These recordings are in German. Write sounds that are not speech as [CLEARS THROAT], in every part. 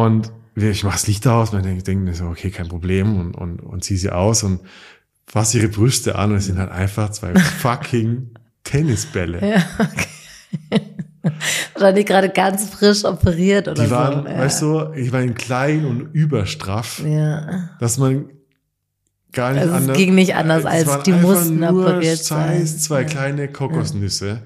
Und ich mache das Licht aus und ich denke mir so, okay, kein Problem und, und, und ziehe sie aus und fasse ihre Brüste an und es sind halt einfach zwei [LAUGHS] fucking Tennisbälle. Ja, okay. [LAUGHS] Wahrscheinlich gerade ganz frisch operiert oder Die waren, so. Ja. weißt du, ich war klein und überstraff, ja. dass man gar nicht Also es anders. ging nicht anders, es als waren die mussten nur operiert sein. zwei kleine Kokosnüsse.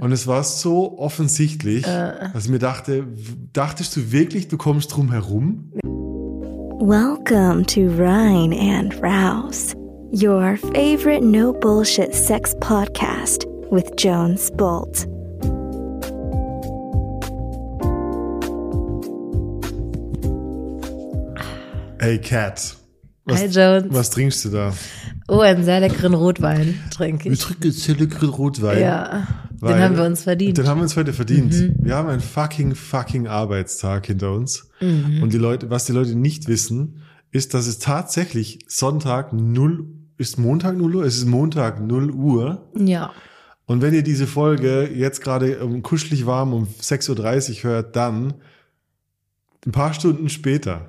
Und es war so offensichtlich, dass ich mir dachte, dachtest du wirklich, du kommst drum herum? Welcome to Rhine and Rouse, your favorite no bullshit sex podcast with Jones Bolt. Hey Cat, was, Hi Jones. was trinkst du da? Oh, einen sehr leckeren Rotwein trinke Wir ich. trinken jetzt hier leckeren Rotwein. Ja, weil- den haben wir uns verdient. Mhm. Den haben wir uns heute verdient. Wir haben einen fucking, fucking Arbeitstag hinter uns. Mhm. Und die Leute, was die Leute nicht wissen, ist, dass es tatsächlich Sonntag 0, ist Montag 0 Uhr? Es ist Montag 0 Uhr. Ja, Und wenn ihr diese Folge jetzt gerade um, kuschelig warm um 6.30 Uhr hört, dann ein paar Stunden später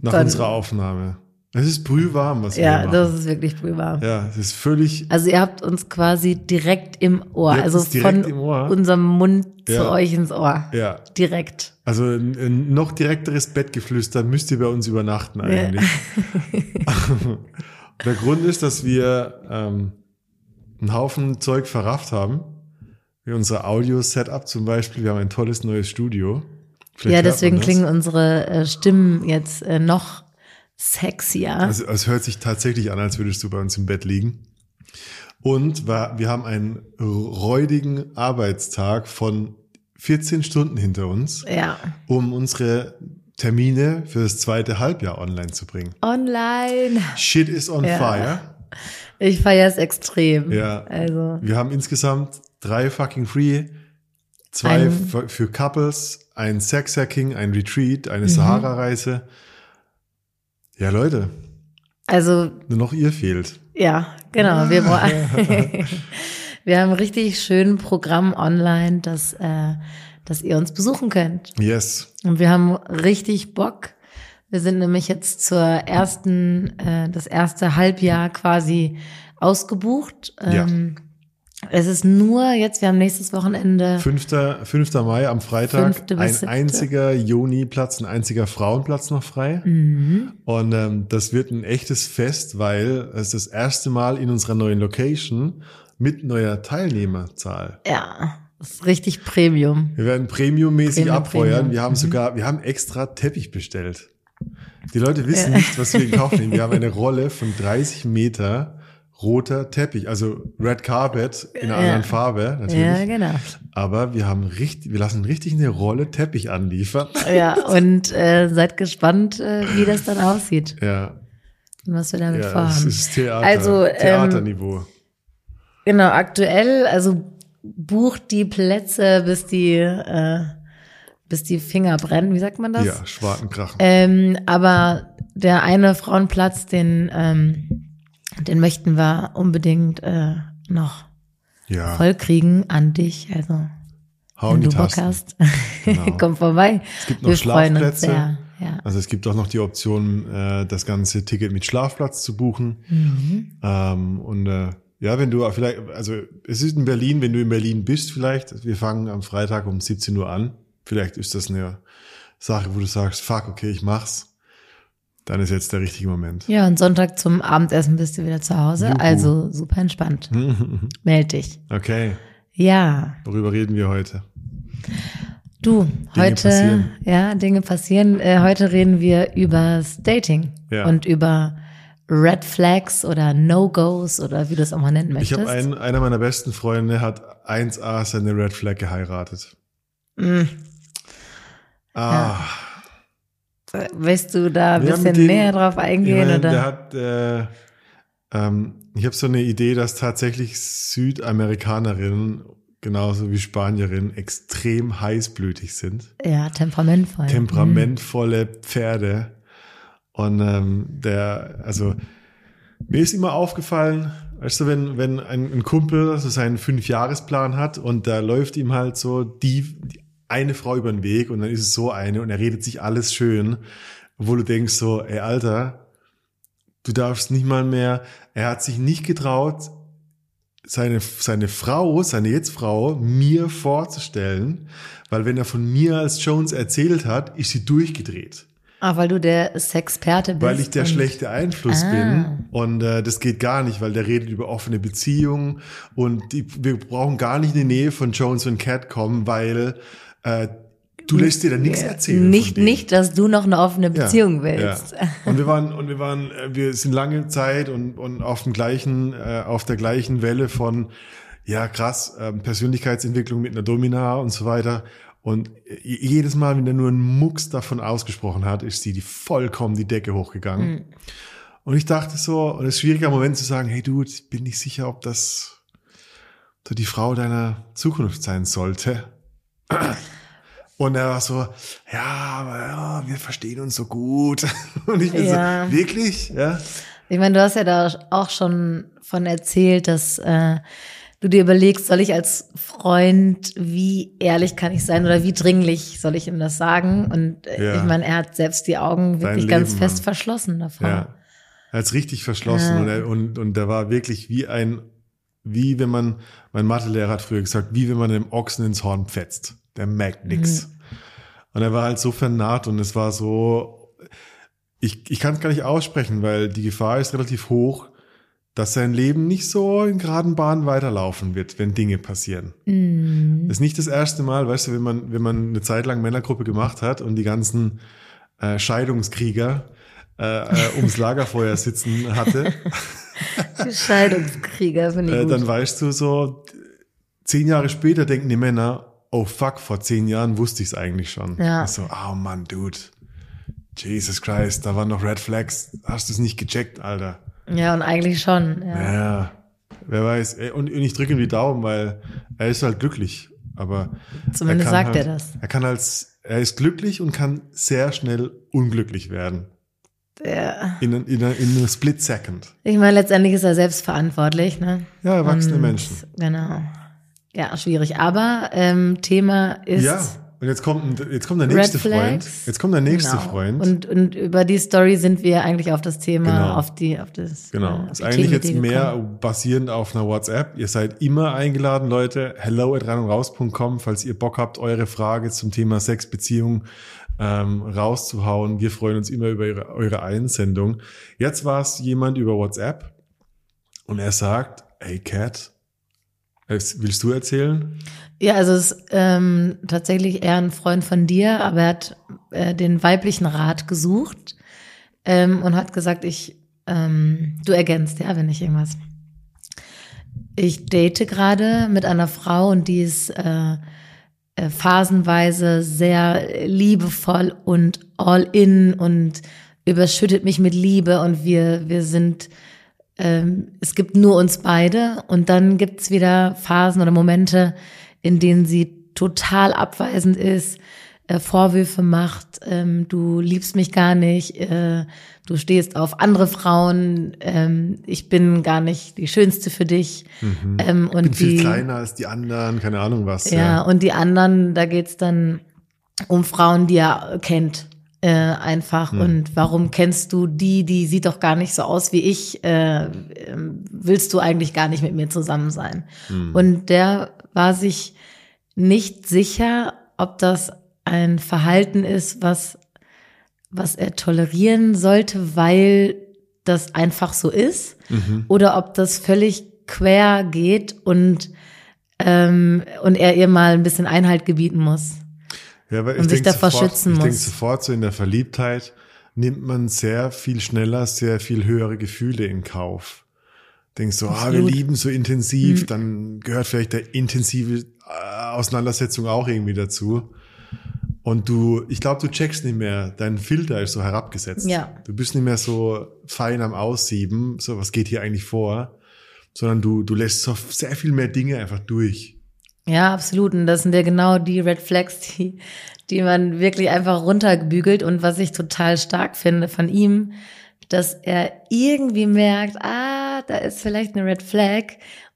nach Dann- unserer Aufnahme. Es ist brühwarm, was wir ja, hier machen. das ist wirklich brühwarm. ja, es ist völlig Also ihr habt uns quasi direkt im Ohr, also von Ohr. unserem Mund zu Ja. euch ins Ohr. ja, Direkt. Also ein, ein noch direkteres Bettgeflüster müsst ihr bei uns übernachten eigentlich. [LAUGHS] Der Grund ist, dass wir ähm, einen Haufen Zeug verrafft haben. Wie unser Audio-Setup zum Beispiel. Wir haben ein tolles neues Studio. Vielleicht ja, deswegen klingen unsere äh, Stimmen jetzt äh, noch sexier. Also es hört sich tatsächlich an, als würdest du bei uns im Bett liegen. Und wir, wir haben einen räudigen Arbeitstag von 14 Stunden hinter uns, ja. um unsere Termine für das zweite Halbjahr online zu bringen. Online. Shit is on Ja. fire. Ich feiere es extrem. Ja. Also, Wir haben insgesamt drei fucking Free, zwei Ein- für Couples, ein Sexhacking, ein Retreat, Mhm. eine Sahara-Reise. Ja, Leute, also nur noch ihr fehlt. Ja, genau. [LAUGHS] Wir, [LAUGHS] wir haben richtig schön Programm online, dass, äh, dass ihr uns besuchen könnt. Yes. Und wir haben richtig Bock. Wir sind nämlich jetzt zur ersten, äh, das erste Halbjahr quasi ausgebucht. Ja. Es ist nur jetzt, wir haben nächstes Wochenende. 5. 5. Mai am Freitag ein siebte. einziger Joni-Platz, ein einziger Frauenplatz noch frei. Mhm. Und ähm, das wird ein echtes Fest, weil es das erste Mal in unserer neuen Location mit neuer Teilnehmerzahl. Ja, das ist richtig Premium. Wir werden premiummäßig Premium, abfeuern. Premium. Wir haben sogar, wir haben extra Teppich bestellt. Die Leute wissen Ja. nicht, was wir [LAUGHS] in Kauf nehmen. Wir haben eine Rolle von 30 Meter roter Teppich, also Red Carpet in einer Ja. anderen Farbe natürlich. Ja, genau. Aber wir haben richtig, wir lassen richtig eine Rolle Teppich anliefern. [LAUGHS] Ja, und äh, seid gespannt, äh, wie das dann aussieht Ja, und was wir damit ja, vorhaben. ist Theater, Also, ähm, Theaterniveau. Genau, aktuell, also bucht die Plätze, bis die, äh, bis die Finger brennen, wie sagt man das? ja, Schwartenkrachen. Ähm, aber der eine Frauenplatz, den, ähm, den möchten wir unbedingt äh, noch ja, voll kriegen an dich. Also, hau wenn du Bock hast, [LAUGHS] Genau. komm vorbei. Es gibt noch wir Schlafplätze. Ja. Also es gibt auch noch die Option, äh, das ganze Ticket mit Schlafplatz zu buchen. Mhm. Ähm, und äh, ja, wenn du vielleicht, also es ist in Berlin, wenn du in Berlin bist vielleicht, wir fangen am Freitag um 17 Uhr an. Vielleicht ist das eine Sache, wo du sagst, fuck, okay, ich mach's. Dann ist jetzt der richtige Moment. ja, und Sonntag zum Abendessen bist du wieder zu Hause. Juhu. Also super entspannt. [LAUGHS] Meld dich. Okay, Ja, worüber reden wir heute? Du, heute, passieren. ja, Dinge passieren. Äh, heute reden wir über Dating Ja. und über Red Flags oder No-Gos oder wie du es auch mal nennen Ich möchtest. habe einen, einer meiner besten Freunde hat 1A seine Red Flag geheiratet. Mm. Ah, Willst du da ein bisschen dem- näher drauf eingehen? meine, oder? der hat, äh, ähm, ich habe so eine Idee, dass tatsächlich Südamerikanerinnen genauso wie Spanierinnen extrem heißblütig sind. ja, temperamentvoll. temperamentvolle Pferde. Und ähm, der, also mir ist immer aufgefallen, weißt du, wenn, wenn ein, ein Kumpel so seinen Fünfjahresplan hat und da läuft ihm halt so die eine Frau über den Weg und dann ist es so eine und er redet sich alles schön, wo du denkst so, ey Alter, du darfst nicht mal mehr, er hat sich nicht getraut, seine, seine Frau, seine Jetzt-Frau mir vorzustellen, weil wenn er von mir als Jones erzählt hat, ist sie durchgedreht. Ah, weil du der Sexperte bist. Weil ich der schlechte Einfluss Ah. bin. Und äh, das geht gar nicht, weil der redet über offene Beziehungen. Und die, wir brauchen gar nicht in die Nähe von Jones und Cat kommen, weil äh, du lässt dir da nichts erzählen. Nicht, nicht, dass du noch eine offene Beziehung willst. Ja. Und wir waren, und wir waren, äh, wir sind lange Zeit und, und auf dem gleichen, äh, auf der gleichen Welle von, ja krass, ähm, Persönlichkeitsentwicklung mit einer Domina und so weiter. Und j- jedes Mal, wenn er nur einen Mucks davon ausgesprochen hat, ist sie die vollkommen die Decke hochgegangen. Und ich dachte so, und es ist schwieriger Moment zu sagen, hey du, ich bin nicht sicher, ob das so die Frau deiner Zukunft sein sollte. [CLEARS THROAT] Und er war so, ja, aber ja, wir verstehen uns so gut. [LAUGHS] Und ich bin Ja. so, wirklich? Ja. Ich meine, du hast ja da auch schon von erzählt, dass äh, du dir überlegst, soll ich als Freund, wie ehrlich kann ich sein oder wie dringlich soll ich ihm das sagen? Und äh, Ja. ich meine, er hat selbst die Augen wirklich Leben, ganz fest Mann. verschlossen davor. Ja. Er hat's richtig verschlossen Ja. und, er, und, und der war wirklich wie ein, wie wenn man, mein Mathelehrer hat früher gesagt, wie wenn man einem Ochsen ins Horn fetzt. Der merkt nix. Und er war halt so vernarrt und es war so, ich, ich kann es gar nicht aussprechen, weil die Gefahr ist relativ hoch, dass sein Leben nicht so in geraden Bahnen weiterlaufen wird, wenn Dinge passieren. Mhm. Das ist nicht das erste Mal, weißt du, wenn man, wenn man eine Zeit lang Männergruppe gemacht hat und die ganzen äh, Scheidungskrieger äh, äh, ums [LAUGHS] Lagerfeuer sitzen hatte, Scheidungskrieger finde ich äh, gut. dann weißt du so, zehn Jahre später denken die Männer, oh fuck, vor zehn Jahren wusste ich es eigentlich schon. Ja. So, oh Mann, Dude, Jesus Christ, da waren noch Red Flags, hast du es nicht gecheckt, Alter. ja, und eigentlich schon. Ja. Ja, wer weiß. Und ich drücke ihm die Daumen, weil er ist halt glücklich. Aber Zumindest kann sagt halt, er das. Er kann als, er ist glücklich und kann sehr schnell unglücklich werden. Ja. In, in, in, in einem Split Second. Ich meine, letztendlich ist er selbst verantwortlich. Ne? Ja, erwachsene Und- Menschen. Genau. Ja, schwierig. Aber ähm, Thema ist Ja. Und jetzt kommt, jetzt kommt der nächste Freund. Jetzt kommt der nächste genau. Freund. Und, und über die Story sind wir eigentlich auf das Thema, Genau. auf die, auf das. Genau. äh, auf ist die eigentlich jetzt mehr gekommen. basierend auf einer WhatsApp. Ihr seid immer eingeladen, Leute. Hello at reinundraus.com, falls ihr Bock habt, eure Frage zum Thema Sex, Beziehung ähm, rauszuhauen. Wir freuen uns immer über eure, eure Einsendung. Jetzt war es jemand über WhatsApp und er sagt, hey Cat, willst du erzählen? Ja, also es ist ähm, tatsächlich eher ein Freund von dir, aber er hat äh, den weiblichen Rat gesucht ähm, und hat gesagt, ich, ähm, du ergänzt, ja, wenn ich irgendwas. Ich date gerade mit einer Frau und die ist äh, äh, phasenweise sehr liebevoll und all in und überschüttet mich mit Liebe und wir, wir sind ähm, es gibt nur uns beide und dann gibt's wieder Phasen oder Momente, in denen sie total abweisend ist, äh, Vorwürfe macht, ähm, du liebst mich gar nicht, äh, du stehst auf andere Frauen, ähm, ich bin gar nicht die Schönste für dich. Ähm, und Mhm. Bin viel die, kleiner als die anderen, keine Ahnung was. ja, und die anderen, da geht's dann um Frauen, die er kennt. Äh, einfach. Und warum kennst du die, die sieht doch gar nicht so aus wie ich? Äh, ähm, willst du eigentlich gar nicht mit mir zusammen sein? Und der war sich nicht sicher, ob das ein Verhalten ist, was, was er tolerieren sollte, weil das einfach so ist, oder ob das völlig quer geht und ähm, und er ihr mal ein bisschen Einhalt gebieten muss. Ja, weil und sich davor sofort, schützen ich denke muss. sofort so in der Verliebtheit nimmt man sehr viel schneller, sehr viel höhere Gefühle in Kauf. Denkst so, ah, wir lieben so intensiv, dann gehört vielleicht der intensive äh, Auseinandersetzung auch irgendwie dazu. Und du, ich glaube, du checkst nicht mehr, dein Filter ist so herabgesetzt. Ja. Du bist nicht mehr so fein am Aussieben, so was geht hier eigentlich vor, sondern du, du lässt so sehr viel mehr Dinge einfach durch. Ja, absolut. Und das sind ja genau die Red Flags, die, die man wirklich einfach runtergebügelt. Und was ich total stark finde von ihm, dass er irgendwie merkt, ah, da ist vielleicht eine Red Flag.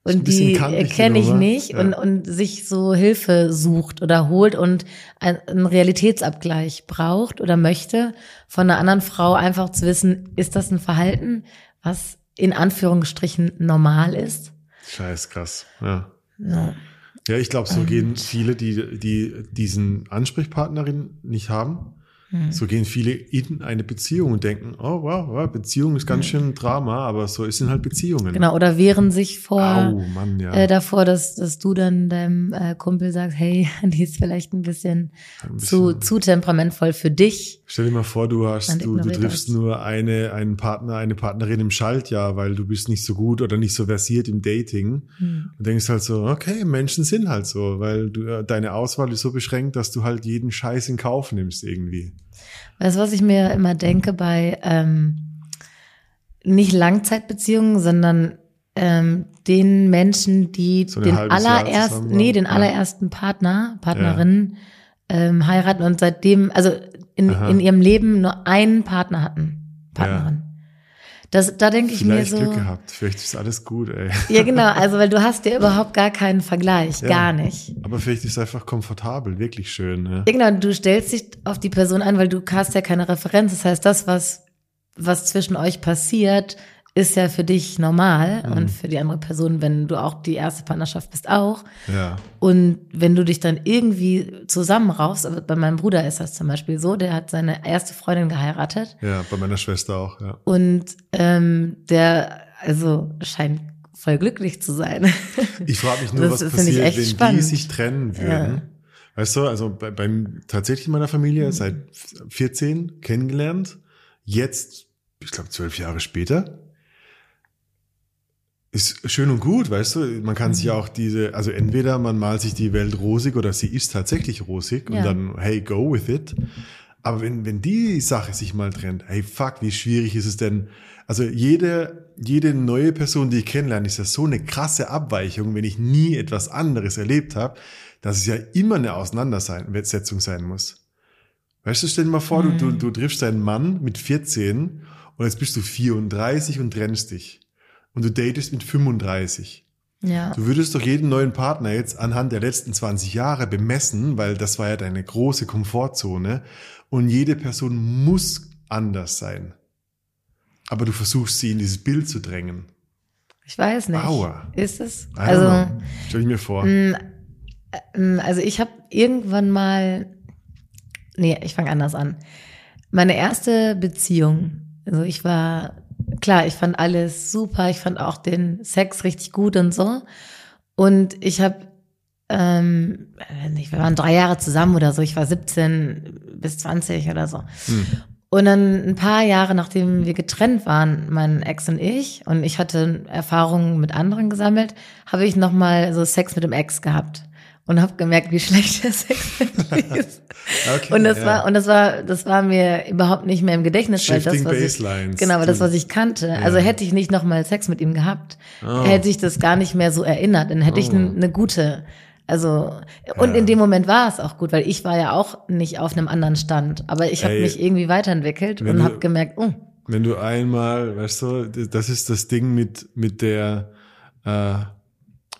und die kenne ich nicht Ja. und, und sich so Hilfe sucht oder holt und ein- einen Realitätsabgleich braucht oder möchte von einer anderen Frau einfach zu wissen, ist das ein Verhalten, was in Anführungsstrichen normal ist? Scheiß krass. Ja. Ja. Ja, ich glaube, so Und- gehen viele, die, die diesen Ansprechpartnerin nicht haben, Hm. so gehen viele in eine Beziehung und denken, oh wow, wow Beziehung ist ganz schön Drama, aber so sind halt Beziehungen. Genau, oder wehren sich vor Au, Mann, ja. äh, davor, dass, dass du dann deinem äh, Kumpel sagst, hey, [LAUGHS] die ist vielleicht ein bisschen, Ein zu, bisschen- zu temperamentvoll für dich. Stell dir mal vor, du hast, du, du triffst das. nur eine, einen Partner, eine Partnerin im Schaltjahr, weil du bist nicht so gut oder nicht so versiert im Dating Hm. und denkst halt so, okay, Menschen sind halt so, weil du, äh, deine Auswahl ist so beschränkt, dass du halt jeden Scheiß in Kauf nimmst irgendwie. Weißt du, was ich mir immer denke bei ähm, nicht Langzeitbeziehungen, sondern ähm, den Menschen, die So den allerersten, nee, den Ja. allerersten Partner, Partnerin ähm, heiraten und seitdem, also in, Aha. in ihrem Leben nur einen Partner hatten, Partnerin. Das, da denke ich mir Vielleicht so. Glück gehabt, vielleicht ist alles gut, ey. Ja, genau, [LAUGHS] also weil du hast ja überhaupt gar keinen Vergleich, Ja. gar nicht. Aber vielleicht ist es einfach komfortabel, wirklich schön. Ja. Ja, genau, du stellst dich auf die Person ein, weil du hast ja keine Referenz. Das heißt, das, was, was zwischen euch passiert, ist ja für dich normal Mhm. und für die andere Person, wenn du auch die erste Partnerschaft bist, auch. ja. Und wenn du dich dann irgendwie zusammenraufst, aber bei meinem Bruder ist das zum Beispiel so, der hat seine erste Freundin geheiratet Ja, bei meiner Schwester auch, ja. und ähm, der also scheint voll glücklich zu sein. [LAUGHS] Ich frage mich nur, Das was passiert, wenn die spannend. sich trennen würden. Weißt du, also bei, beim tatsächlich in meiner Mhm. Familie seit 14 kennengelernt, jetzt, ich glaube, zwölf Jahre später. Ist schön und gut, weißt du, man kann Mhm. sich auch diese, also entweder man malt sich die Welt rosig oder sie ist tatsächlich rosig und Ja. dann, hey, go with it. Aber wenn, wenn die Sache sich mal trennt, hey, fuck, wie schwierig ist es denn? Also jede, jede neue Person, die ich kennenlerne, ist ja so eine krasse Abweichung, wenn ich nie etwas anderes erlebt habe, dass es ja immer eine Auseinandersetzung sein muss. Weißt du, stell dir mal vor, du, du, du triffst einen Mann mit 14 und jetzt bist du 34 und trennst dich. Und du datest mit 35. ja. Du würdest doch jeden neuen Partner jetzt anhand der letzten 20 Jahre bemessen, weil das war ja deine große Komfortzone. Und jede Person muss anders sein. Aber du versuchst sie in dieses Bild zu drängen. Ich weiß nicht. Aua. Ist es? Also. Stell ich mir vor. Mm, ähm, Also ich habe irgendwann mal, nee, ich fange anders an. Meine erste Beziehung, also ich war, klar, ich fand alles super, ich fand auch den Sex richtig gut und so. Und ich habe, ähm, wir waren drei Jahre zusammen oder so, ich war 17 bis 20 oder so. Hm. Und dann ein paar Jahre nachdem wir getrennt waren, mein Ex und ich, und ich hatte Erfahrungen mit anderen gesammelt, habe ich nochmal so Sex mit dem Ex gehabt und habe gemerkt, wie schlecht der Sex mit [LAUGHS] mir ist. Okay, und das ja. war und das war das war mir überhaupt nicht mehr im Gedächtnis, weil das Shifting was ich, genau, weil das was ich kannte. Also hätte ich nicht nochmal Sex mit ihm gehabt, Oh. hätte ich das gar nicht mehr so erinnert, dann hätte ich Oh. eine gute also und Ja. in dem Moment war es auch gut, weil ich war ja auch nicht auf einem anderen Stand, aber ich habe mich irgendwie weiterentwickelt und habe gemerkt, oh, Wenn du einmal, weißt du, das ist das Ding mit, mit der äh,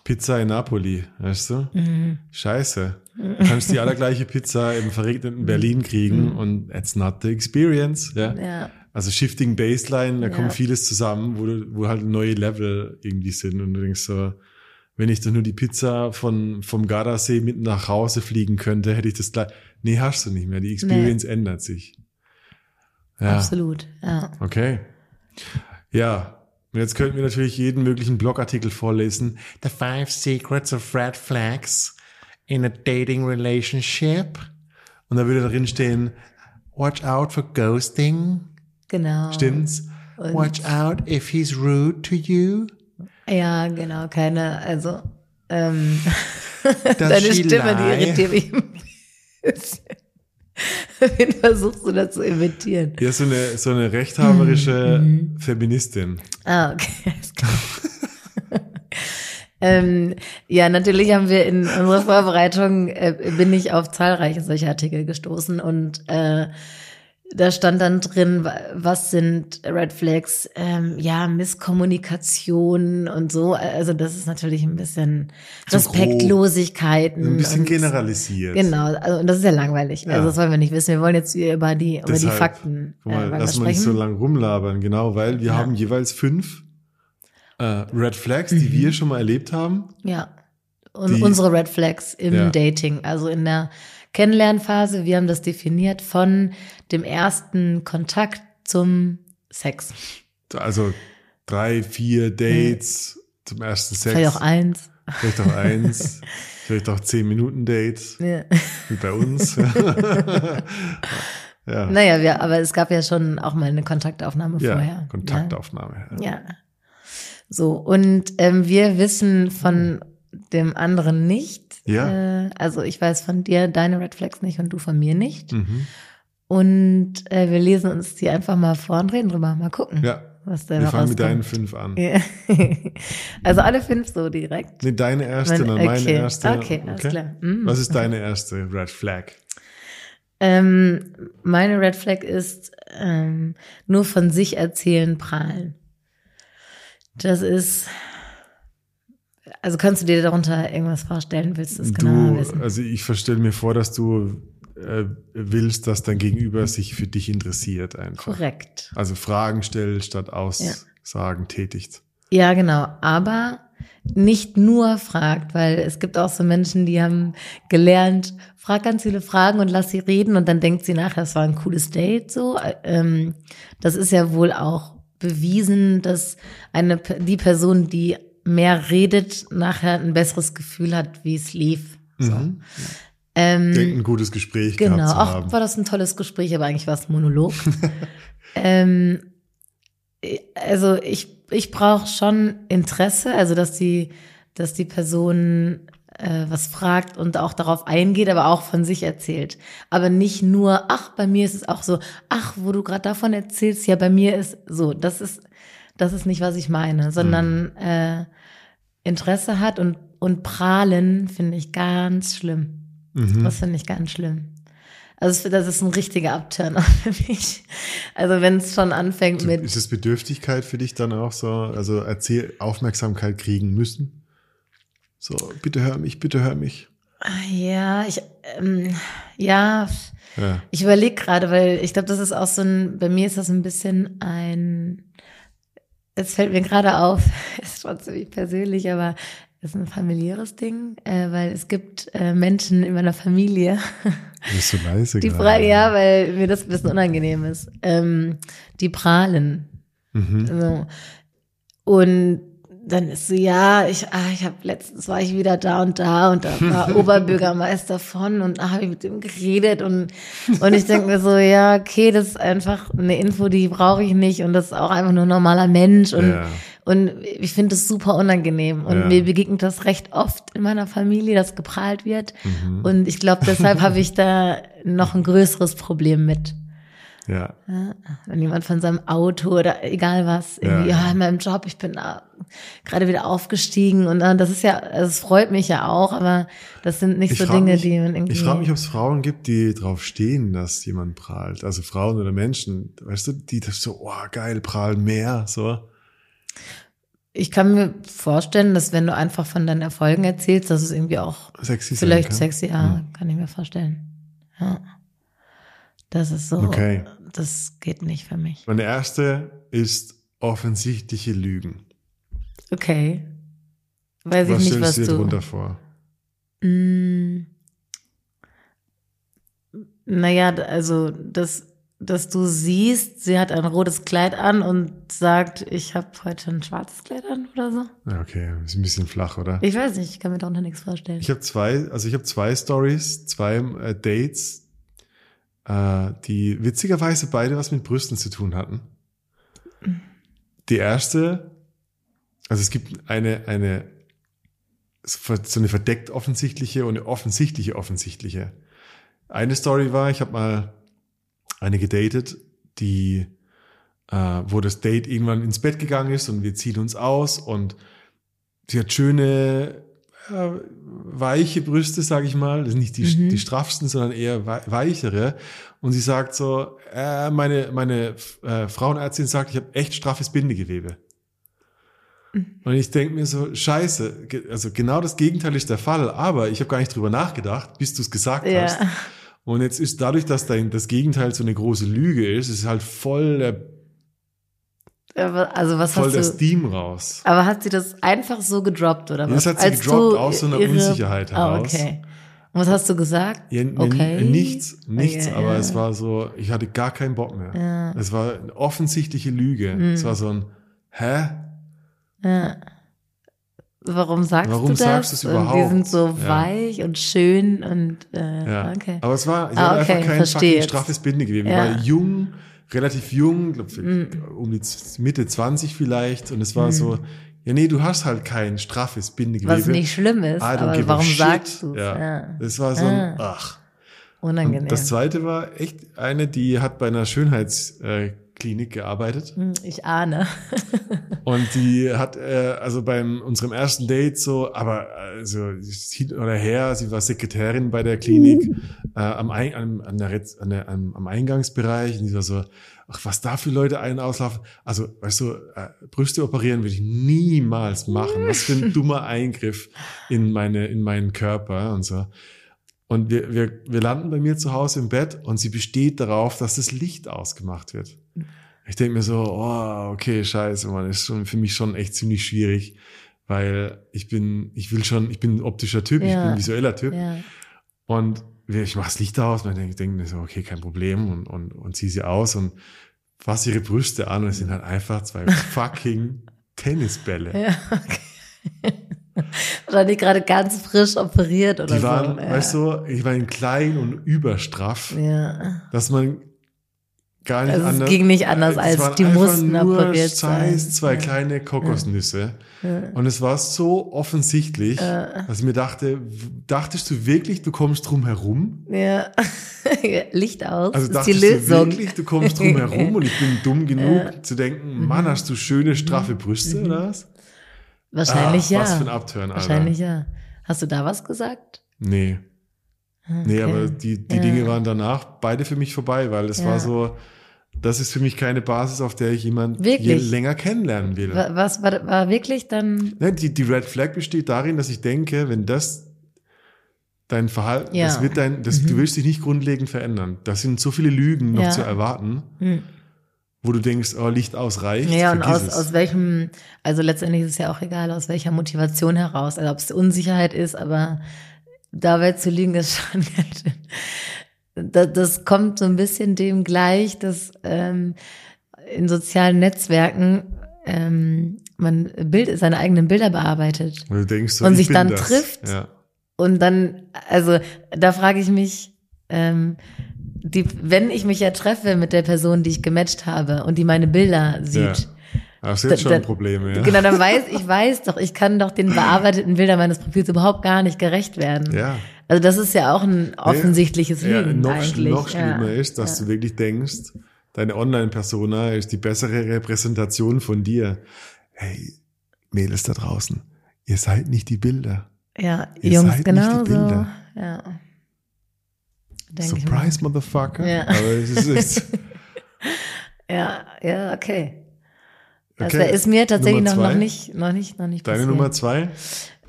Pizza in Napoli, weißt du? Mhm. Scheiße. Du kannst die allergleiche Pizza im verregneten Berlin kriegen und it's not the experience. Ja. Mhm. ja. Also Shifting Baseline, da Ja. kommt vieles zusammen, wo, du, wo halt neue Level irgendwie sind und du denkst so, wenn ich doch nur die Pizza von, vom Gardasee mit nach Hause fliegen könnte, hätte ich das gleich. Nee, hast du nicht mehr. Die Experience ändert sich. Ja. absolut, ja. Okay. Ja. Und jetzt könnten wir natürlich jeden möglichen Blogartikel vorlesen. The Five Secrets of Red Flags in a Dating Relationship. Und da würde drin stehen, watch out for ghosting. Genau. Stimmt's? Und- Watch out if he's rude to you. Ja, genau, keine, also ähm, [LAUGHS] deine Stimme, lie? die irritiert mich. [LAUGHS] Wen versuchst du da zu imitieren? Ja, so eine, so eine rechthaberische Mhm. Feministin. Ah, okay. [LAUGHS] alles klar. [LAUGHS] ähm, ja, natürlich haben wir in unserer Vorbereitung, äh, bin ich auf zahlreiche solche Artikel gestoßen und äh, da stand dann drin, was sind Red Flags, ähm, ja, Misskommunikation und so. Also das ist natürlich ein bisschen Zu Respektlosigkeiten. Ein bisschen generalisiert. Genau, also und das ist ja langweilig. Ja. Also das wollen wir nicht wissen. Wir wollen jetzt über die, über die Deshalb, Fakten Guck mal, äh, weiter lass mal nicht so lang rumlabern, genau, weil wir Ja. haben jeweils fünf äh, Red Flags, die Mhm. wir schon mal erlebt haben. Ja. Und Die- unsere Red Flags im Ja. Dating, also in der Kennenlernphase, wir haben das definiert von dem ersten Kontakt zum Sex. Also drei, vier Dates zum ersten Sex. Vielleicht auch eins. Vielleicht auch eins. vielleicht auch zehn Minuten Dates, Ja. wie bei uns. [LAUGHS] ja, Naja, wir, aber es gab ja schon auch mal eine Kontaktaufnahme ja vorher. Kontaktaufnahme. Ja. ja. So, und ähm, wir wissen von dem anderen nicht. Ja. Äh, also ich weiß von dir deine Red Flags nicht und du von mir nicht. Mhm. Und äh, wir lesen uns die einfach mal vor und reden drüber. Mal gucken, Ja, was da wir fangen mit deinen fünf an. Ja. [LAUGHS] also alle fünf so direkt. Nee, deine erste, dann meine okay. erste. Okay, alles klar. Mhm. Was ist deine [LAUGHS] erste Red Flag? Ähm, meine Red Flag ist ähm, nur von sich erzählen, prahlen. Das ist, also kannst du dir darunter irgendwas vorstellen? Willst du es genauer Du, wissen? also ich verstelle mir vor, dass du äh, willst, dass dein Gegenüber sich für dich interessiert einfach. Korrekt. Also Fragen stellt statt Aussagen tätigt. Ja, genau. Aber nicht nur fragt, weil es gibt auch so Menschen, die haben gelernt, frag ganz viele Fragen und lass sie reden und dann denkt sie nachher, es war ein cooles Date. So, ähm, das ist ja wohl auch bewiesen, dass eine die Person, die mehr redet, nachher ein besseres Gefühl hat, wie es lief. So. Mhm. Ähm, Denkt ein gutes Gespräch Genau, auch haben. war das ein tolles Gespräch, aber eigentlich war es ein Monolog. [LAUGHS] ähm, also ich, ich brauche schon Interesse, also dass die, dass die Person äh, was fragt und auch darauf eingeht, aber auch von sich erzählt. Aber nicht nur, ach, bei mir ist es auch so, ach, wo du gerade davon erzählst, ja, bei mir ist so, das ist, das ist nicht, was ich meine, sondern äh, Interesse hat und, und prahlen finde ich ganz schlimm. Mhm. Das finde ich ganz schlimm. Also das ist ein richtiger Abturner [LAUGHS] für mich. Also wenn es schon anfängt mit, Ist es Bedürftigkeit für dich dann auch so? Also erzähl Aufmerksamkeit kriegen müssen? So, bitte hör mich, bitte hör mich. ja, ich, ähm, ja, Ja. ich überlege gerade, weil ich glaube, das ist auch so ein, bei mir ist das ein bisschen ein, es fällt mir gerade auf, [LAUGHS] ist schon ziemlich persönlich, aber ist ein familiäres Ding, äh, weil es gibt äh, Menschen in meiner Familie, Du bist so leise [LAUGHS] die prahlen, ja, weil mir das ein bisschen unangenehm ist, ähm, die prahlen. Mhm. So. Und dann ist sie, ja, ich, ah, ich habe letztens war ich wieder da und da und da war [LAUGHS] Oberbürgermeister von und da habe ich mit dem geredet und und ich denke mir so, ja, okay, das ist einfach eine Info, die brauche ich nicht und das ist auch einfach nur ein normaler Mensch und Ja. Und ich finde es super unangenehm und Ja. mir begegnet das recht oft in meiner Familie, dass geprahlt wird Mhm. und ich glaube, deshalb habe ich da noch ein größeres Problem mit. Ja. Ja, wenn jemand von seinem Auto oder egal was, irgendwie, Ja. ja, in meinem Job, ich bin da gerade wieder aufgestiegen und dann, das ist ja, es freut mich ja auch, aber das sind nicht Ich so Dinge, mich- die man irgendwie. Ich frage mich, ob es Frauen gibt, die drauf stehen, dass jemand prahlt. Also Frauen oder Menschen, weißt du, die das so, oh geil, prahlen mehr, so. Ich kann mir vorstellen, dass wenn du einfach von deinen Erfolgen erzählst, dass es irgendwie auch Sexy vielleicht kann. sexy, ja, Hm. kann ich mir vorstellen. Ja. Das ist so, Okay. das geht nicht für mich. Meine erste ist offensichtliche Lügen. Okay. Weiß was ich nicht, stellst was du dir du. drunter vor? Mm. Naja, also, dass, dass du siehst, sie hat ein rotes Kleid an und sagt, ich habe heute ein schwarzes Kleid an oder so. Okay, ist ein bisschen flach, oder? Ich weiß nicht, ich kann mir darunter nichts vorstellen. Ich habe zwei, also ich habe zwei Stories, zwei äh, Dates, äh, die witzigerweise beide was mit Brüsten zu tun hatten. Die erste, also es gibt eine, eine, so eine verdeckt offensichtliche und eine offensichtliche offensichtliche. Eine Story war, ich habe mal eine gedatet, die, äh, wo das Date irgendwann ins Bett gegangen ist und wir ziehen uns aus und sie hat schöne äh, weiche Brüste, sage ich mal. Das sind nicht die, Mhm. die straffsten, sondern eher wei- weichere. Und sie sagt so, äh, meine, meine äh, Frauenärztin sagt, ich habe echt straffes Bindegewebe. Mhm. Und ich denke mir so, scheiße, also genau das Gegenteil ist der Fall, aber ich habe gar nicht drüber nachgedacht, bis du es gesagt Ja. hast. Und jetzt ist dadurch, dass dein, das Gegenteil so eine große Lüge ist, ist halt voll der, Also was voll hast der du? Steam raus. Aber hat sie das einfach so gedroppt oder was? das hat sie Als gedroppt aus so einer ihre- Unsicherheit Ah, heraus. okay. Und was hast du gesagt? Ja, okay. Nichts, nichts, Okay, aber ja. es war so, ich hatte gar keinen Bock mehr. Ja. Es war eine offensichtliche Lüge. Mhm. Es war so ein, hä? Ja. Warum sagst Warum du das? sagst du's Und überhaupt? Die sind so Ja. weich und schön und äh, Ja. okay. Aber es war, ich Ah, hatte okay, einfach kein fucking straffes Bindegewebe. Ja. Ich war jung, relativ jung, glaub, Mhm. um die Mitte 20 vielleicht. Und es war so, ja nee, du hast halt kein straffes Bindegewebe. Was nicht schlimm ist, aber warum sagst du? Ja. Ja. Das war so ein, Ah. ach. Unangenehm. Und das zweite war echt eine, die hat bei einer Schönheitsklinik gearbeitet. Hm, ich ahne. [LAUGHS] Und die hat äh, also beim unserem ersten Date so, aber also hin oder her, sie war Sekretärin bei der Klinik äh, am, Ein, am, an der, an der, am, am Eingangsbereich und die war so, ach was da für Leute einen auslaufen. Also weißt du, äh, Brüste operieren würde ich niemals machen. Was für ein dummer Eingriff in meine in meinen Körper und so. Und wir, wir, wir landen bei mir zu Hause im Bett und sie besteht darauf, dass das Licht ausgemacht wird. Ich denke mir so, oh, okay, scheiße, man, ist schon für mich schon echt ziemlich schwierig, weil ich bin, ich will schon, ich bin ein optischer Typ, ich Ja. bin ein visueller Typ ja. und ich mache das Licht aus und ich denke mir so, okay, kein Problem und, und, und ziehe sie aus und fasse ihre Brüste an und es sind halt einfach zwei [LAUGHS] fucking Tennisbälle. ja, okay. [LAUGHS] Wahrscheinlich gerade ganz frisch operiert oder Die waren, so. Ja. weißt du, ich war klein und überstraff, ja. dass man gar nicht Also es anders. ging nicht anders, Es als waren die mussten operiert sein. Size, zwei Ja. kleine Kokosnüsse. Und es war so offensichtlich, dass ich mir dachte, dachtest du wirklich, du kommst drum herum? Ja. [LAUGHS] Licht aus. Also ist dachtest du wirklich, du kommst drum [LAUGHS] herum und ich bin dumm genug zu denken, Mhm. Mann, hast du schöne, straffe Brüste oder was? Wahrscheinlich Ach, ja. Was für ein Abturn, Alter. Wahrscheinlich ja. Hast du da was gesagt? Nee. Nee, Okay. aber die, die Ja. Dinge waren danach beide für mich vorbei, weil es Ja. war so, das ist für mich keine Basis, auf der ich jemanden länger kennenlernen will. Wa- Was war, war wirklich dann? Ne, die, die Red Flag besteht darin, dass ich denke, wenn das dein Verhalten, Ja. das wird dein, das, du willst dich nicht grundlegend verändern. Da sind so viele Lügen noch Ja. zu erwarten, Hm. Wo du denkst, oh, Licht ausreicht. Ja, und aus, es. aus welchem, also letztendlich ist es ja auch egal, aus welcher Motivation heraus, also ob es Unsicherheit ist, aber dabei zu lügen ist [LAUGHS] schon ganz schön. Das, das kommt so ein bisschen dem gleich, dass ähm, in sozialen Netzwerken ähm, man Bild, seine eigenen Bilder bearbeitet. Und du denkst so, und ich sich dann das. trifft. Ja. Und dann, also da frage ich mich, ähm, die, wenn ich mich ja treffe mit der Person, die ich gematcht habe und die meine Bilder sieht, Ja. Jetzt Da- schon da- Probleme, ja? Genau, dann weiß [LAUGHS] ich weiß doch, ich kann doch den bearbeiteten Bildern meines Profils überhaupt gar nicht gerecht werden. Ja. Also das ist ja auch ein offensichtliches ja, Lügen noch, eigentlich. noch schlimmer ja. ist, dass du wirklich denkst, deine Online-Persona ist die bessere Repräsentation von dir. Hey, Mädels da draußen, ihr seid nicht die Bilder. Ja, Ihr Jungs seid nicht die. Bilder. Ja. Denk ich Surprise, Motherfucker. Ja. Aber es ist, es. [LAUGHS] Ja, ja, okay. Das Okay, wär- ist mir tatsächlich noch, noch nicht, noch nicht, noch nicht Deine passiert. Nummer zwei?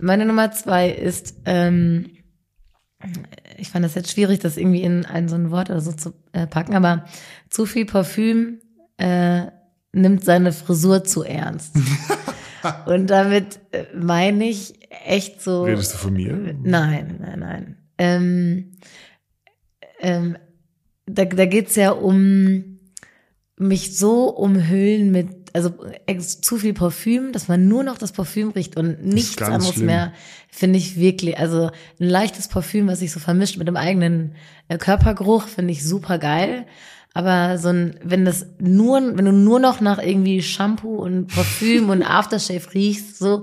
Meine Nummer zwei ist, ähm, ich fand das jetzt schwierig, das irgendwie in ein so ein Wort oder so zu äh, packen, aber zu viel Parfüm äh, nimmt seine Frisur zu ernst. [LAUGHS] Und damit äh, meine ich echt so. Redest du von mir? Nein, nein, nein. Ähm, ähm, da da geht's ja um mich so umhüllen mit, also ex- zu viel Parfüm, dass man nur noch das Parfüm riecht und nichts anderes schlimm. mehr, finde ich wirklich. Also ein leichtes Parfüm, was sich so vermischt mit dem eigenen äh, Körpergeruch, finde ich super geil. Aber so ein, wenn das nur, wenn du nur noch nach irgendwie Shampoo und Parfüm und [LAUGHS] Aftershave riechst, so,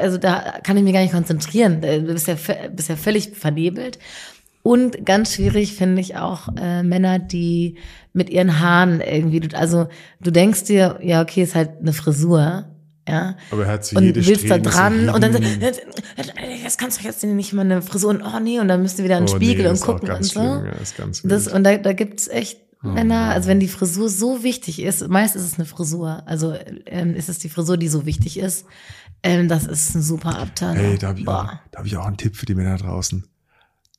also da kann ich mich gar nicht konzentrieren. Du bist ja, bist ja völlig vernebelt. Und ganz schwierig finde ich auch äh, Männer, die mit ihren Haaren irgendwie, also du denkst dir, ja, okay, ist halt eine Frisur, Ja. Aber er hat so und jede willst da dran und dann das kannst du jetzt nicht mal eine Frisur und oh nee und dann müsst ihr wieder in den Oh, Spiegel nee, und gucken und so. schlimm, ja, ist ganz Das, und da, da gibt's echt Oh Männer, also wenn die Frisur so wichtig ist, meist ist es eine Frisur, also ähm, ist es die Frisur, die so wichtig ist, ähm, das ist ein super Abteil. Hey, da habe ich, auch- da hab ich auch einen Tipp für die Männer draußen.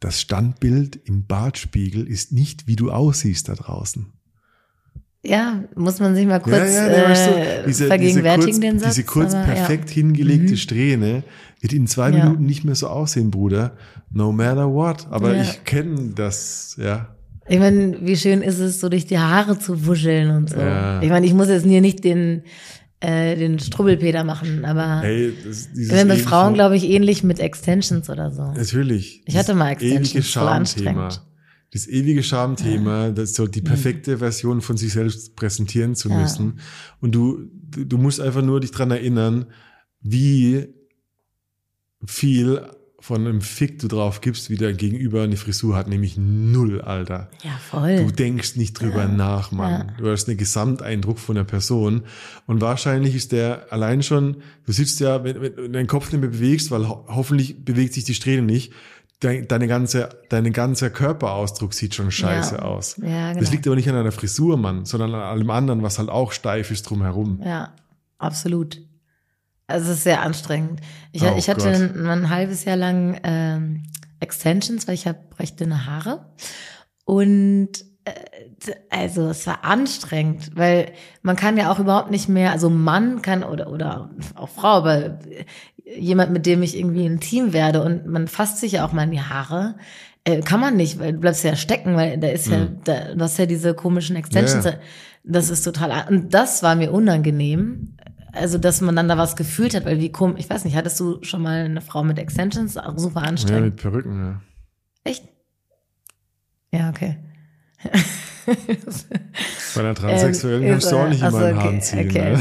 Das Standbild im Badspiegel ist nicht, wie du aussiehst da draußen. Ja, muss man sich mal kurz nee, weißt du, äh, diese, vergegenwärtigen, diese kurz, den Satz. Diese kurz aber ja. perfekt hingelegte Strähne wird in zwei Ja. Minuten nicht mehr so aussehen, Bruder. No matter what. Aber Ja. ich kenne das, ja. Ich meine, wie schön ist es, so durch die Haare zu wuscheln und so. Ja. Ich meine, ich muss jetzt hier nicht den, äh, den Strubbelpeter machen, aber Hey, das, dieses wenn bei ewige- Frauen, glaube ich, ähnlich mit Extensions oder so. Natürlich. Ich hatte mal Das ewige Extensions, voll Schamthema. Das ewige Schamthema, das so die perfekte Version von sich selbst präsentieren zu Ja. müssen. Und du, du du musst einfach nur dich dran erinnern, wie viel von einem Fick du drauf gibst, wie dein Gegenüber eine Frisur hat, nämlich null, Alter. Ja, voll. Du denkst nicht drüber nach, Mann. Du hast einen Gesamteindruck von der Person. Und wahrscheinlich ist der allein schon, du sitzt ja, wenn, wenn du deinen Kopf nicht mehr bewegst, weil ho hoffentlich bewegt sich die Strähne nicht, dein, deine ganze, dein ganzer Körperausdruck sieht schon scheiße Ja. aus. Ja, genau. Das liegt aber nicht an deiner Frisur, Mann, sondern an allem anderen, was halt auch steif ist drumherum. Ja, absolut. Also es ist sehr anstrengend. Ich, Oh ich hatte ein, ein halbes Jahr lang ähm, Extensions, weil ich habe recht dünne Haare. Und äh, also es war anstrengend, weil man kann ja auch überhaupt nicht mehr, also Mann kann oder oder auch Frau, aber jemand, mit dem ich irgendwie intim werde und man fasst sich ja auch mal in die Haare, äh, kann man nicht, weil du bleibst ja stecken, weil da ist ja, da, du hast ja diese komischen Extensions. Ja. Das ist total, und das war mir unangenehm. Also, dass man dann da was gefühlt hat, weil wie komisch, ich weiß nicht, hattest du schon mal eine Frau mit Extensions? Super Ja, anstrengend. mit Perücken, ja. Echt? Ja, okay. Bei einer Transsexuellen kannst du auch nicht immer in den okay, Haaren ziehen. okay. Ne?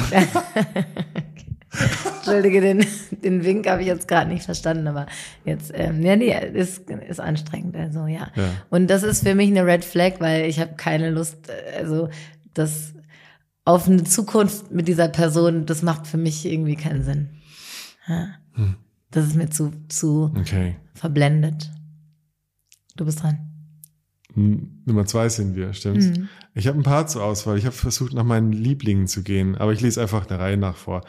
[LAUGHS] Entschuldige, den, den Wink habe ich jetzt gerade nicht verstanden, aber jetzt, ähm, ja, nee, ist, ist anstrengend, also ja. Ja. Und das ist für mich eine Red Flag, weil ich habe keine Lust, äh, also das auf eine Zukunft mit dieser Person, das macht für mich irgendwie keinen Sinn. Ja. Hm. Das ist mir zu, zu Okay. verblendet. Du bist dran. Hm, Nummer zwei sind wir, stimmt's? Mhm. Ich habe ein paar zur Auswahl. Ich habe versucht, nach meinen Lieblingen zu gehen, aber ich lese einfach eine Reihe nach vor.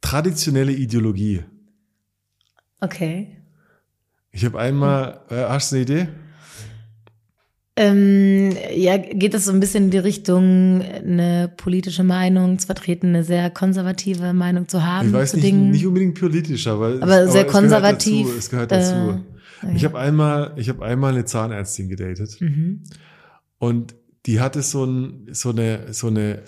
Traditionelle Ideologie. Okay. Ich habe einmal, äh, hast du eine Idee? Ähm, ja, geht es so ein bisschen in die Richtung, eine politische Meinung zu vertreten, eine sehr konservative Meinung zu haben Ich weiß zu nicht, Dingen? nicht unbedingt politisch, aber, Aber es, sehr es konservativ, Gehört dazu, es gehört dazu. äh, ich ja. habe einmal, ich habe einmal eine Zahnärztin gedatet Mhm. und die hatte so ein, so eine, so eine,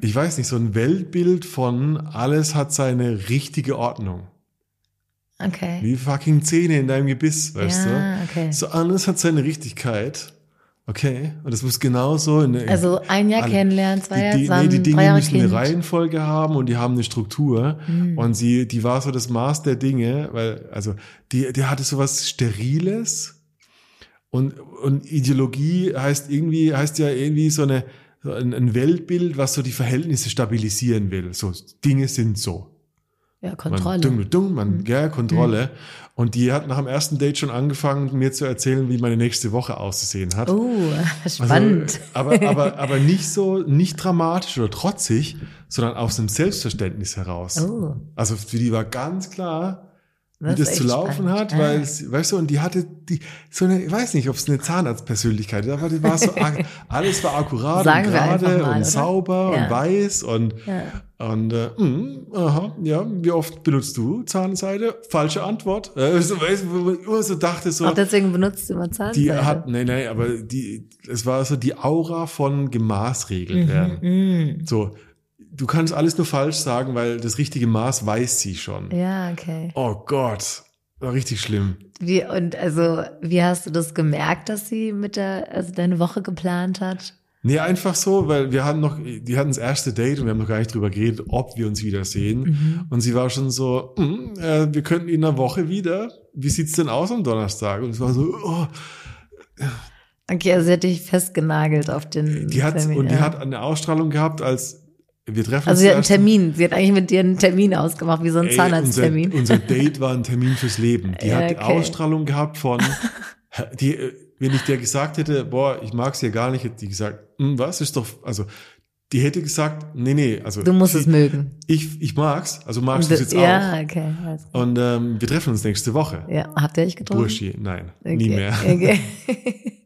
ich weiß nicht, so ein Weltbild von alles hat seine richtige Ordnung. Okay. Wie fucking Zähne in deinem Gebiss, weißt ja, du? okay. So alles hat seine Richtigkeit. Okay. Und das muss genauso in Also ein Jahr alle- kennenlernen, zwei Jahre zusammen, nee, die drei Dinge Jahre müssen Kind. eine Reihenfolge haben und die haben eine Struktur. Hm. Und sie, die war so das Maß der Dinge, weil, also, die, die hatte so was Steriles. Und, und Ideologie heißt irgendwie, heißt ja irgendwie so eine, so ein Weltbild, was so die Verhältnisse stabilisieren will. So, Dinge sind so. Ja, Kontrolle. Man, dung, dung, man, Mhm. ja, Kontrolle. Und die hat nach dem ersten Date schon angefangen, mir zu erzählen, wie meine nächste Woche auszusehen hat. Oh, [LAUGHS] spannend. Also, aber, aber, aber nicht so, nicht dramatisch oder trotzig, sondern aus einem Selbstverständnis heraus. oh, Also für die war ganz klar, wie ist das zu laufen spannend. hat, weil, es, weißt du, und die hatte die, so eine, ich weiß nicht, ob es eine Zahnarztpersönlichkeit ist, aber die war so, [LAUGHS] alles war akkurat Sagen und gerade mal, und oder? sauber Ja. und weiß und, Ja. und, äh, mm, aha, ja, wie oft benutzt du Zahnseide? Falsche Antwort. Äh, so, weißt du, wo man immer so dachte, so, Auch deswegen benutzt du immer Zahnseide. die hat, nee, nee, aber die, es war so die Aura von gemaßregelt werden. Mhm. So, du kannst alles nur falsch sagen, weil das richtige Maß weiß sie schon. Ja, okay. Oh Gott, war richtig schlimm. Wie, und also, wie hast du das gemerkt, dass sie mit der, also deine Woche geplant hat? Nee, einfach so, weil wir hatten noch, die hatten das erste Date und wir haben noch gar nicht drüber geredet, ob wir uns wiedersehen. Mhm. Und sie war schon so, "Mm, äh, wir könnten in einer Woche wieder. Wie sieht's denn aus am Donnerstag? Und es war so, oh, Okay, also sie hat dich festgenagelt auf den die hat Termin, und die ja. hat eine Ausstrahlung gehabt, als wir treffen Also uns sie hat einen Termin. Sie hat eigentlich mit dir einen Termin ausgemacht, wie so ein Zahnarzttermin. Unser, unser [LAUGHS] Date war ein Termin fürs Leben. Die Ja, hat die okay. Ausstrahlung gehabt von, [LAUGHS] die, äh, wenn ich dir gesagt hätte, boah, ich mag sie ja gar nicht, hätte die gesagt, hm, was ist doch, also, die hätte gesagt, nee, nee, also. Du musst sie, es mögen. Ich, ich mag's, also magst du es jetzt ja, okay. auch. klar. Und ähm, wir treffen uns nächste Woche. Ja, habt ihr euch getroffen? Burschi, nein, Okay, nie mehr. Okay. [LAUGHS]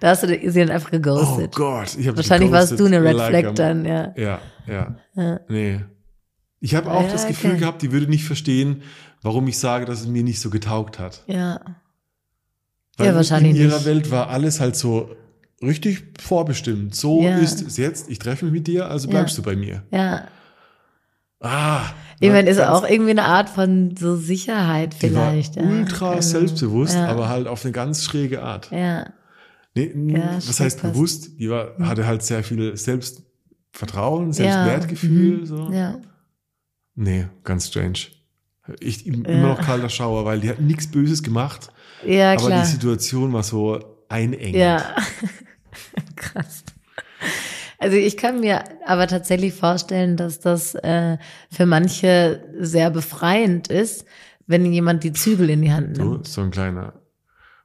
da hast du sie dann einfach Oh geghostet. Gott, ich habe Wahrscheinlich warst du eine Red Flag dann, ja. Ja, ja, Ja. nee. Ich habe auch Ja, das Gefühl okay. gehabt, die würde nicht verstehen, warum ich sage, dass es mir nicht so getaugt hat. Ja. Weil Ja, wahrscheinlich in ihrer nicht. Welt war alles halt so richtig vorbestimmt. So Ja. ist es jetzt. Ich treffe mich mit dir, also bleibst du bei mir. Ja. Ah. Ich meine, ist auch irgendwie eine Art von so Sicherheit die war vielleicht. ja. ultra Also, selbstbewusst, ja. aber halt auf eine ganz schräge Art. Ja. Nee, Ja, was heißt bewusst? Die war, hatte halt sehr viel Selbstvertrauen, ja. Selbstwertgefühl. Mhm. So. Ja. Nee, ganz strange. Ich immer Ja. noch kalter Schauer, weil die hat nichts Böses gemacht, Ja, aber klar. die Situation war so einengend. Ja. [LAUGHS] Krass. Also ich kann mir aber tatsächlich vorstellen, dass das äh, für manche sehr befreiend ist, wenn jemand die Zügel in die Hand So, nimmt. so ein kleiner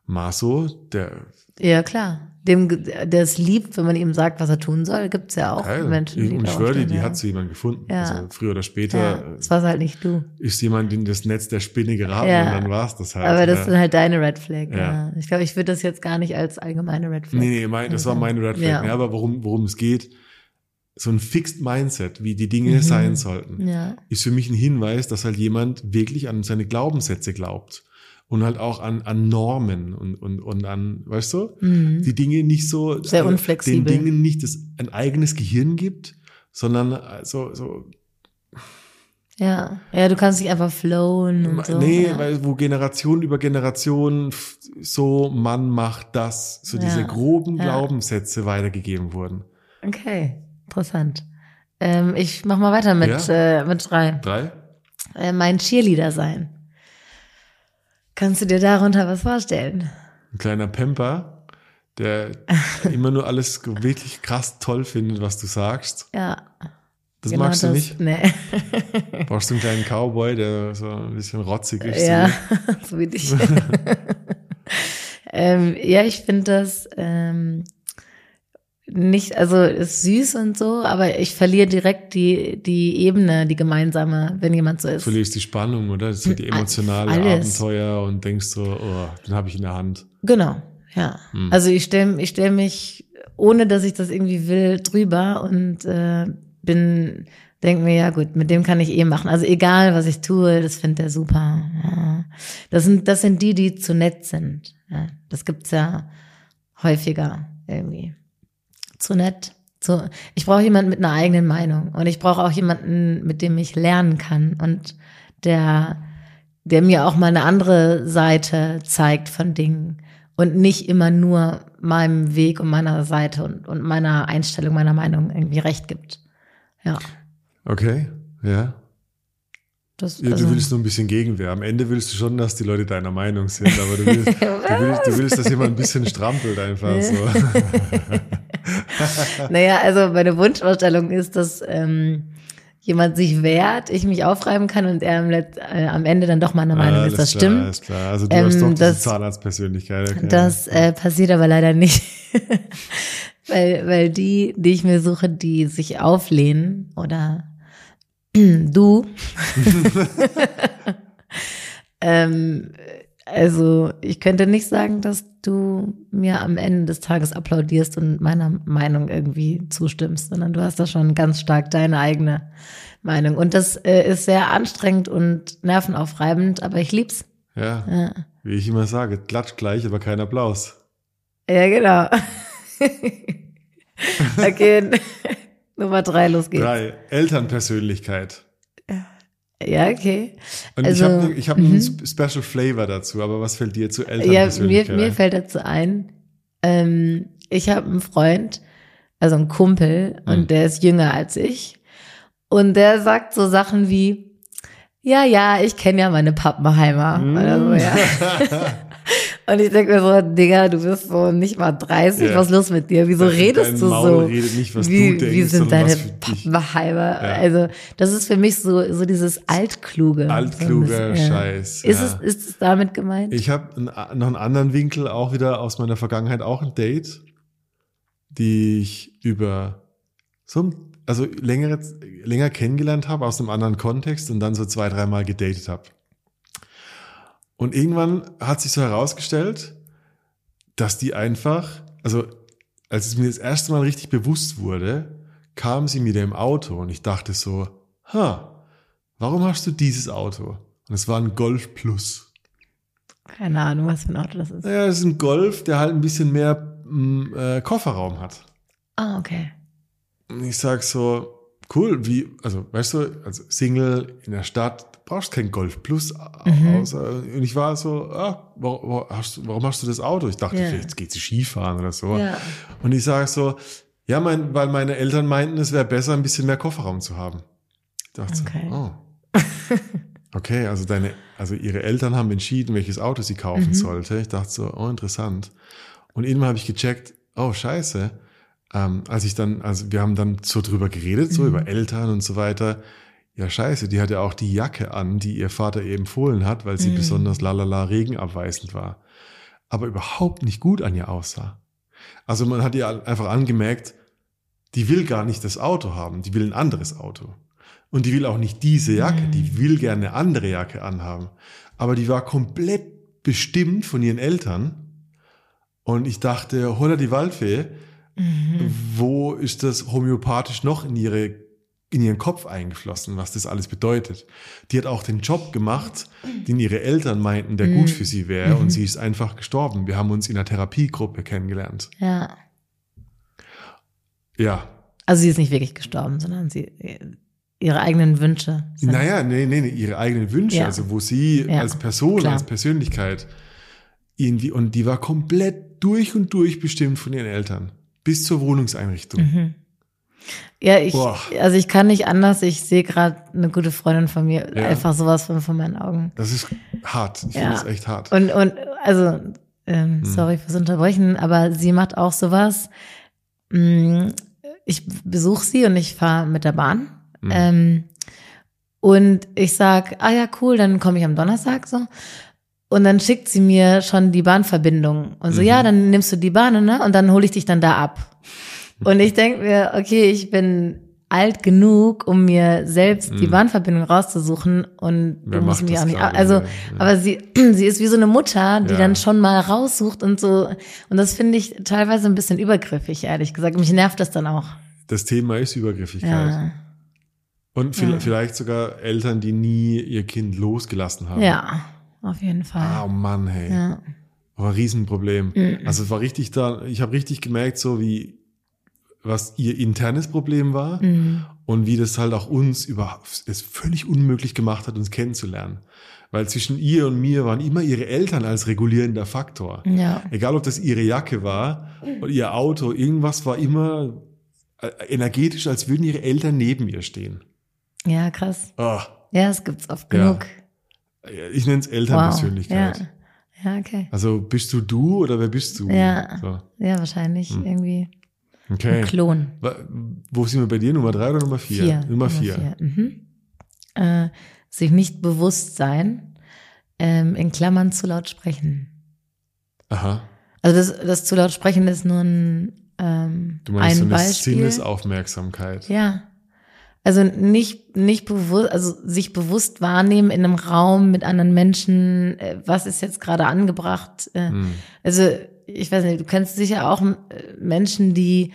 Maso, der Ja, klar. Dem, der es liebt, wenn man ihm sagt, was er tun soll, gibt's ja auch Geil. Menschen, die und ich schwöre dir, die ja. hat so jemand gefunden. Ja. Also früher oder später Ja, das war halt nicht du. ist jemand in das Netz der Spinne geraten Ja. und dann war es das halt. Aber das ja. sind halt deine Red Flag. Ja. Ich glaube, ich würde das jetzt gar nicht als allgemeine Red Flag. Nee, nee, mein, das war meine Red Flag. Ja. Ja. aber worum, worum es geht, so ein Fixed Mindset, wie die Dinge Mhm. sein sollten, Ja. ist für mich ein Hinweis, dass halt jemand wirklich an seine Glaubenssätze glaubt. Und halt auch an, an Normen und, und, und an, weißt du, Mhm. die Dinge nicht so, Sehr äh, unflexibel. den Dingen nicht das, ein eigenes Gehirn gibt, sondern äh, so, so Ja. Ja, du kannst nicht einfach flowen und so. nee, ja. weil wo Generation über Generation so Mann macht das, so Ja. diese groben Ja. Glaubenssätze weitergegeben wurden. Okay, interessant. Ähm, ich mach mal weiter mit, äh, mit drei. Drei? Äh, mein Cheerleader sein. Kannst du dir darunter was vorstellen? Ein kleiner Pemper, der [LAUGHS] immer nur alles wirklich krass toll findet, was du sagst. Ja. Das genau magst du nicht? Nee. [LAUGHS] Brauchst du einen kleinen Cowboy, der so ein bisschen rotzig ist. ja, so. [LAUGHS] so wie dich. ähm, ja, ich finde das ähm, nicht, also ist süß und so, aber ich verliere direkt die, die Ebene, die gemeinsame, wenn jemand so Du ist. verlierst die Spannung, oder? Das wird die A- emotionale alles. Abenteuer und denkst so, oh, den habe ich in der Hand. Genau, ja. Hm. Also ich stelle ich stell mich, ohne dass ich das irgendwie will, drüber und äh, bin, denke mir, ja gut, mit dem kann ich eh machen. Also egal, was ich tue, das findet er super. Ja. Das sind, das sind die, die zu nett sind. Ja. Das gibt's ja häufiger irgendwie. Zu nett. Zu, ich brauche jemanden mit einer eigenen Meinung und ich brauche auch jemanden, mit dem ich lernen kann und der, der mir auch mal eine andere Seite zeigt von Dingen und nicht immer nur meinem Weg und meiner Seite und, und meiner Einstellung, meiner Meinung irgendwie recht gibt. Ja, Okay, ja. Das ja also, du willst nur ein bisschen Gegenwehr. Am Ende willst du schon, dass die Leute deiner Meinung sind, aber du willst, [LAUGHS] du willst, du willst dass jemand ein bisschen strampelt einfach so. [LAUGHS] [LAUGHS] Naja, also meine Wunschvorstellung ist, dass ähm, jemand sich wehrt, ich mich aufreiben kann und er am, Let äh, am Ende dann doch meiner Meinung Alles ist. Das klar, stimmt. Alles klar. Also du Ähm, hast doch diese das- Zahnarztpersönlichkeit. Okay. Das äh, passiert aber leider nicht. weil, weil die, die ich mir suche, die sich auflehnen oder du. [LAUGHS] ähm, also ich könnte nicht sagen, dass du mir am Ende des Tages applaudierst und meiner Meinung irgendwie zustimmst, sondern du hast da schon ganz stark deine eigene Meinung. Und das äh, ist sehr anstrengend und nervenaufreibend, aber ich lieb's. ja, Ja, wie ich immer sage, klatsch gleich, aber kein Applaus. ja genau. [LAUGHS] okay, [LAUGHS] Nummer drei, los geht's. Drei, Elternpersönlichkeit. Ja, okay. Und Also, ich habe ich hab mhm. einen Sp- Special Flavor dazu, aber was fällt dir zu Ja, mir, Elternpersönlichkeit mir fällt dazu ein, ähm, ich habe einen Freund, also einen Kumpel, und Mhm. der ist jünger als ich. Und der sagt so Sachen wie, ja, ja, ich kenne ja meine Pappenheimer. Oder so, ja. [LAUGHS] [LAUGHS] Und ich denke mir so, Digga, du bist so nicht mal 30, Ja. was ist los mit dir? Wieso Dein redest du Maul so? redet nicht, was wie, du denkst, wie sind deine. Pappenheimer? Also, das ist für mich so, so dieses Altkluge. Altkluger so Scheiß, Ist, ja. es, ist es damit gemeint? Ich habe noch einen anderen Winkel, auch wieder aus meiner Vergangenheit, auch ein Date, die ich über so, ein- also längere, länger kennengelernt habe, aus einem anderen Kontext und dann so zwei, dreimal gedatet habe. Und irgendwann hat sich so herausgestellt, dass die einfach, also als es mir das erste Mal richtig bewusst wurde, kam sie mit dem Auto und ich dachte so, ha, warum hast du dieses Auto? Und es war ein Golf Plus. Keine Ahnung, was für ein Auto das ist. Naja, es ist ein Golf, der halt ein bisschen mehr mm, äh, Kofferraum hat. Ah, okay. Und ich sag so, cool, wie, also weißt du, also Single in der Stadt, brauchst kein Golf Plus, au- Mhm. außer, und ich war so, ah, warum, warum, hast, du- das Auto? Ich dachte, Ja. vielleicht geht sie Skifahren oder so. Ja. Und ich sage so, ja, mein, weil meine Eltern meinten, es wäre besser, ein bisschen mehr Kofferraum zu haben. Ich dachte Okay. so, oh. [LAUGHS] Okay, also deine, also ihre Eltern haben entschieden, welches Auto sie kaufen Mhm. sollte. Ich dachte so, oh, interessant. Und irgendwann habe ich gecheckt, oh, scheiße. Ähm, als ich dann, also wir haben dann so drüber geredet, so Mhm. über Eltern und so weiter. Ja, scheiße, die hatte auch die Jacke an, die ihr Vater ihr empfohlen hat, weil sie Mhm. besonders lalala regenabweisend war. Aber überhaupt nicht gut an ihr aussah. Also man hat ihr einfach angemerkt, die will gar nicht das Auto haben, die will ein anderes Auto. Und die will auch nicht diese Jacke, Mhm. die will gerne eine andere Jacke anhaben. Aber die war komplett bestimmt von ihren Eltern. Und ich dachte, holla die Waldfee, Mhm. wo ist das homöopathisch noch in ihre in ihren Kopf eingeflossen, was das alles bedeutet. Die hat auch den Job gemacht, den ihre Eltern meinten, der gut für sie wäre, und sie ist einfach gestorben. Wir haben uns in einer Therapiegruppe kennengelernt. Ja. Ja. Also sie ist nicht wirklich gestorben, sondern sie ihre eigenen Wünsche. Naja, nee, nee, nee, ihre eigenen Wünsche, Ja. also wo sie Ja, als Person, klar. als Persönlichkeit irgendwie, und die war komplett durch und durch bestimmt von ihren Eltern. Bis zur Wohnungseinrichtung. Mhm. Ja, ich, Boah. also ich kann nicht anders. Ich sehe gerade eine gute Freundin von mir, Ja. einfach sowas von, von meinen Augen. Das ist hart. Ich Ja. finde das echt hart. Und, und also, ähm, Hm. sorry fürs Unterbrechen, aber sie macht auch sowas. Mm, Ich besuche sie und ich fahre mit der Bahn. Mhm. Ähm, und ich sag, ah ja, cool, dann komme ich am Donnerstag so. Und dann schickt sie mir schon die Bahnverbindung. Und so, Mhm. ja, dann nimmst du die Bahn, ne? Und dann hole ich dich dann da ab. Und ich denk mir, okay, ich bin alt genug, um mir selbst die Mhm. Bahnverbindung rauszusuchen und Wer du musst macht mich auch nicht, gerade? also, Ja, aber sie, [CLEARS THROAT] sie ist wie so eine Mutter, die Ja. dann schon mal raussucht und so. Und das finde ich teilweise ein bisschen übergriffig, ehrlich gesagt. Mich nervt das dann auch. Das Thema ist Übergriffigkeit. Ja. Und vielleicht sogar Eltern, die nie ihr Kind losgelassen haben. Ja, auf jeden Ah, Fall. Mann, hey. Ja. War ein Riesenproblem. Mhm. Also es war richtig da, ich habe richtig gemerkt, so wie, was ihr internes Problem war Mhm. und wie das halt auch uns über, es völlig unmöglich gemacht hat, uns kennenzulernen. Weil zwischen ihr und mir waren immer ihre Eltern als regulierender Faktor. Ja. Egal, ob das ihre Jacke war oder ihr Auto, irgendwas war immer äh, energetisch, als würden ihre Eltern neben ihr stehen. Ja, krass. Ah, Ja, es gibt's oft Ja. genug. ich nenne es Wow. Elternpersönlichkeit. Ja. ja, okay. Also bist du du oder wer bist du? Ja. So. Ja, wahrscheinlich Hm. irgendwie Okay. ein Klon. Wo sind wir bei dir? Nummer drei oder Nummer vier? Vier. Nummer vier. Mhm. Äh, sich nicht bewusst sein, ähm, in Klammern zu laut sprechen. Aha. Also das, das zu laut sprechen ist nur ein, ähm, Du meinst so ein eine Beispiel. Sinnesaufmerksamkeit. Ja. Also nicht, nicht bewusst, also sich bewusst wahrnehmen in einem Raum mit anderen Menschen, äh, was ist jetzt gerade angebracht. Äh, Hm. Also ich weiß nicht, du kennst sicher auch äh, Menschen, die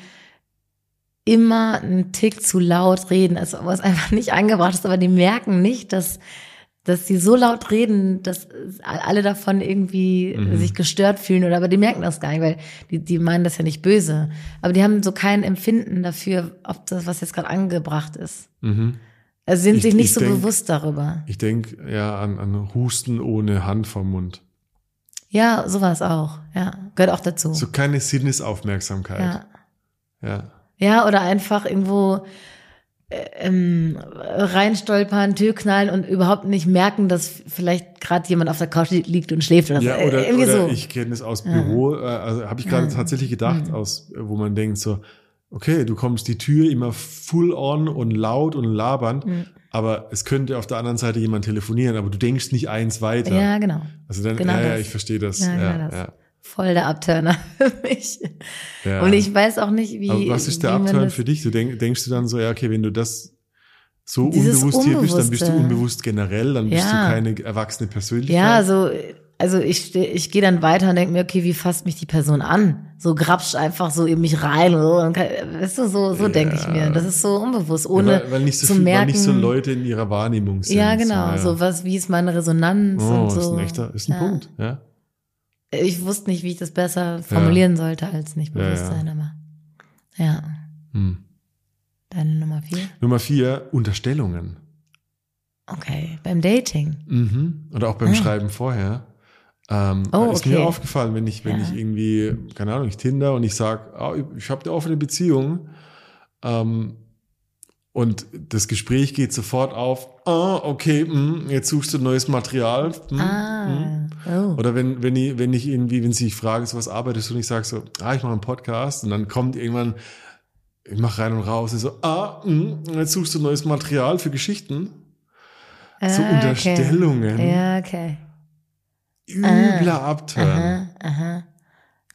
immer einen Tick zu laut reden, also was einfach nicht angebracht ist, aber die merken nicht, dass dass sie so laut reden, dass alle davon irgendwie Mhm. sich gestört fühlen oder aber die merken das gar nicht, weil die, die meinen das ja nicht böse. Aber die haben so kein Empfinden dafür, ob das, was jetzt gerade angebracht ist. Mhm. Also sind Ich- sich nicht ich so denk- bewusst darüber. Ich denke ja an, an Husten ohne Hand vom Mund. Ja, sowas auch. Ja, gehört auch dazu. So keine Sinnesaufmerksamkeit. ja. ja. Ja, oder einfach irgendwo ähm, reinstolpern, Tür knallen und überhaupt nicht merken, dass vielleicht gerade jemand auf der Couch liegt und schläft oder Ja, so. oder, Irgendwie oder so. ich kenne es aus Büro, äh, also habe ich gerade tatsächlich gedacht, aus, wo man denkt so, okay, du kommst die Tür immer full on und laut und labernd, aber es könnte auf der anderen Seite jemand telefonieren, aber du denkst nicht eins weiter. ja, genau. Also dann, Genau ja, ja, ich verstehe das. Ja, Ja, genau das. ja, Voll der Abturner [LAUGHS] für mich. ja. Und ich weiß auch nicht, wie. aber was ist der das- für dich? Du denk, denkst du dann so, ja, okay, wenn du das so unbewusst hier bist, dann bist du unbewusst generell, dann bist du keine erwachsene Persönlichkeit. Ja, also, also ich, ich gehe dann weiter und denke mir, okay, wie fasst mich die Person an? So grapscht einfach so in mich rein. Und so, und kann, weißt du, so, so denke ich mir. Das ist so unbewusst, Ja, ohne weil, weil nicht so zu viel, merken. weil nicht so Leute in ihrer Wahrnehmung sind. ja, genau. ja. So was, wie ist meine Resonanz Oh, und so. ist ein echter, ist ein ja. Punkt, ja. Ich wusste nicht, wie ich das besser formulieren sollte als nicht Ja, ja. Bewusstsein, aber ja. Hm. Deine Nummer vier? Nummer vier, Unterstellungen. Okay, beim Dating. Mhm. Oder auch beim Ah. Schreiben vorher. Ähm, Oh, ist mir okay. aufgefallen, wenn ich, wenn Ja. ich irgendwie, keine Ahnung, ich Tinder und ich sag, ah, ich habe eine offene Beziehung ähm, und das Gespräch geht sofort auf, ah, okay, mh, jetzt suchst du neues Material. mh, mh. Ah, oh. Oder wenn, wenn ich, wenn ich irgendwie, wenn sie sich fragen, so was arbeitest du und ich sage so, ah, ich mache einen Podcast und dann kommt irgendwann, ich mache rein und raus, und so, ah, mh, jetzt suchst du neues Material für Geschichten. so Ah, Unterstellungen. Okay. Ja, okay. Übler Abturn. Aha, aha.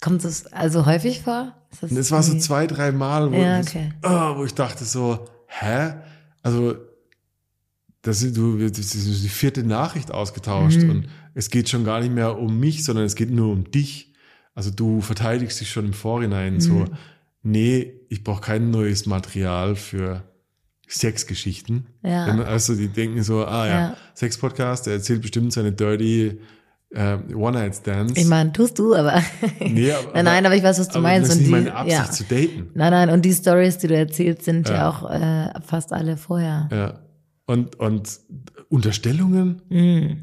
Kommt das also häufig vor? Das es war so zwei, drei Mal, wo, Ja, das- okay. ah, wo ich dachte so, hä? Also, das ist, du, das ist die vierte Nachricht ausgetauscht Mhm. und es geht schon gar nicht mehr um mich, sondern es geht nur um dich. Also du verteidigst dich schon im Vorhinein so, Mhm. nee, ich brauche kein neues Material für Sexgeschichten. Ja. Also die denken so, ah ja, Ja. Sex-Podcast, der erzählt bestimmt seine dirty äh, One-Night-Stands. Ich meine, tust du, aber. Nee, [LAUGHS] aber- nein, nein, aber ich weiß, was du meinst. Das ist und nicht die, meine Absicht ja. zu daten. Nein, nein, und die Stories, die du erzählst, sind ja, Ja. auch äh, fast alle vorher. Ja. Und, und Unterstellungen? Mhm.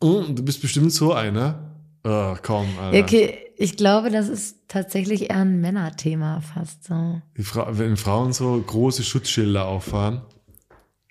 Oh, du bist bestimmt so einer. Oh, komm, Alter. Okay, ich glaube, das ist tatsächlich eher ein Männerthema fast so. Fra wenn Frauen so große Schutzschilder auffahren.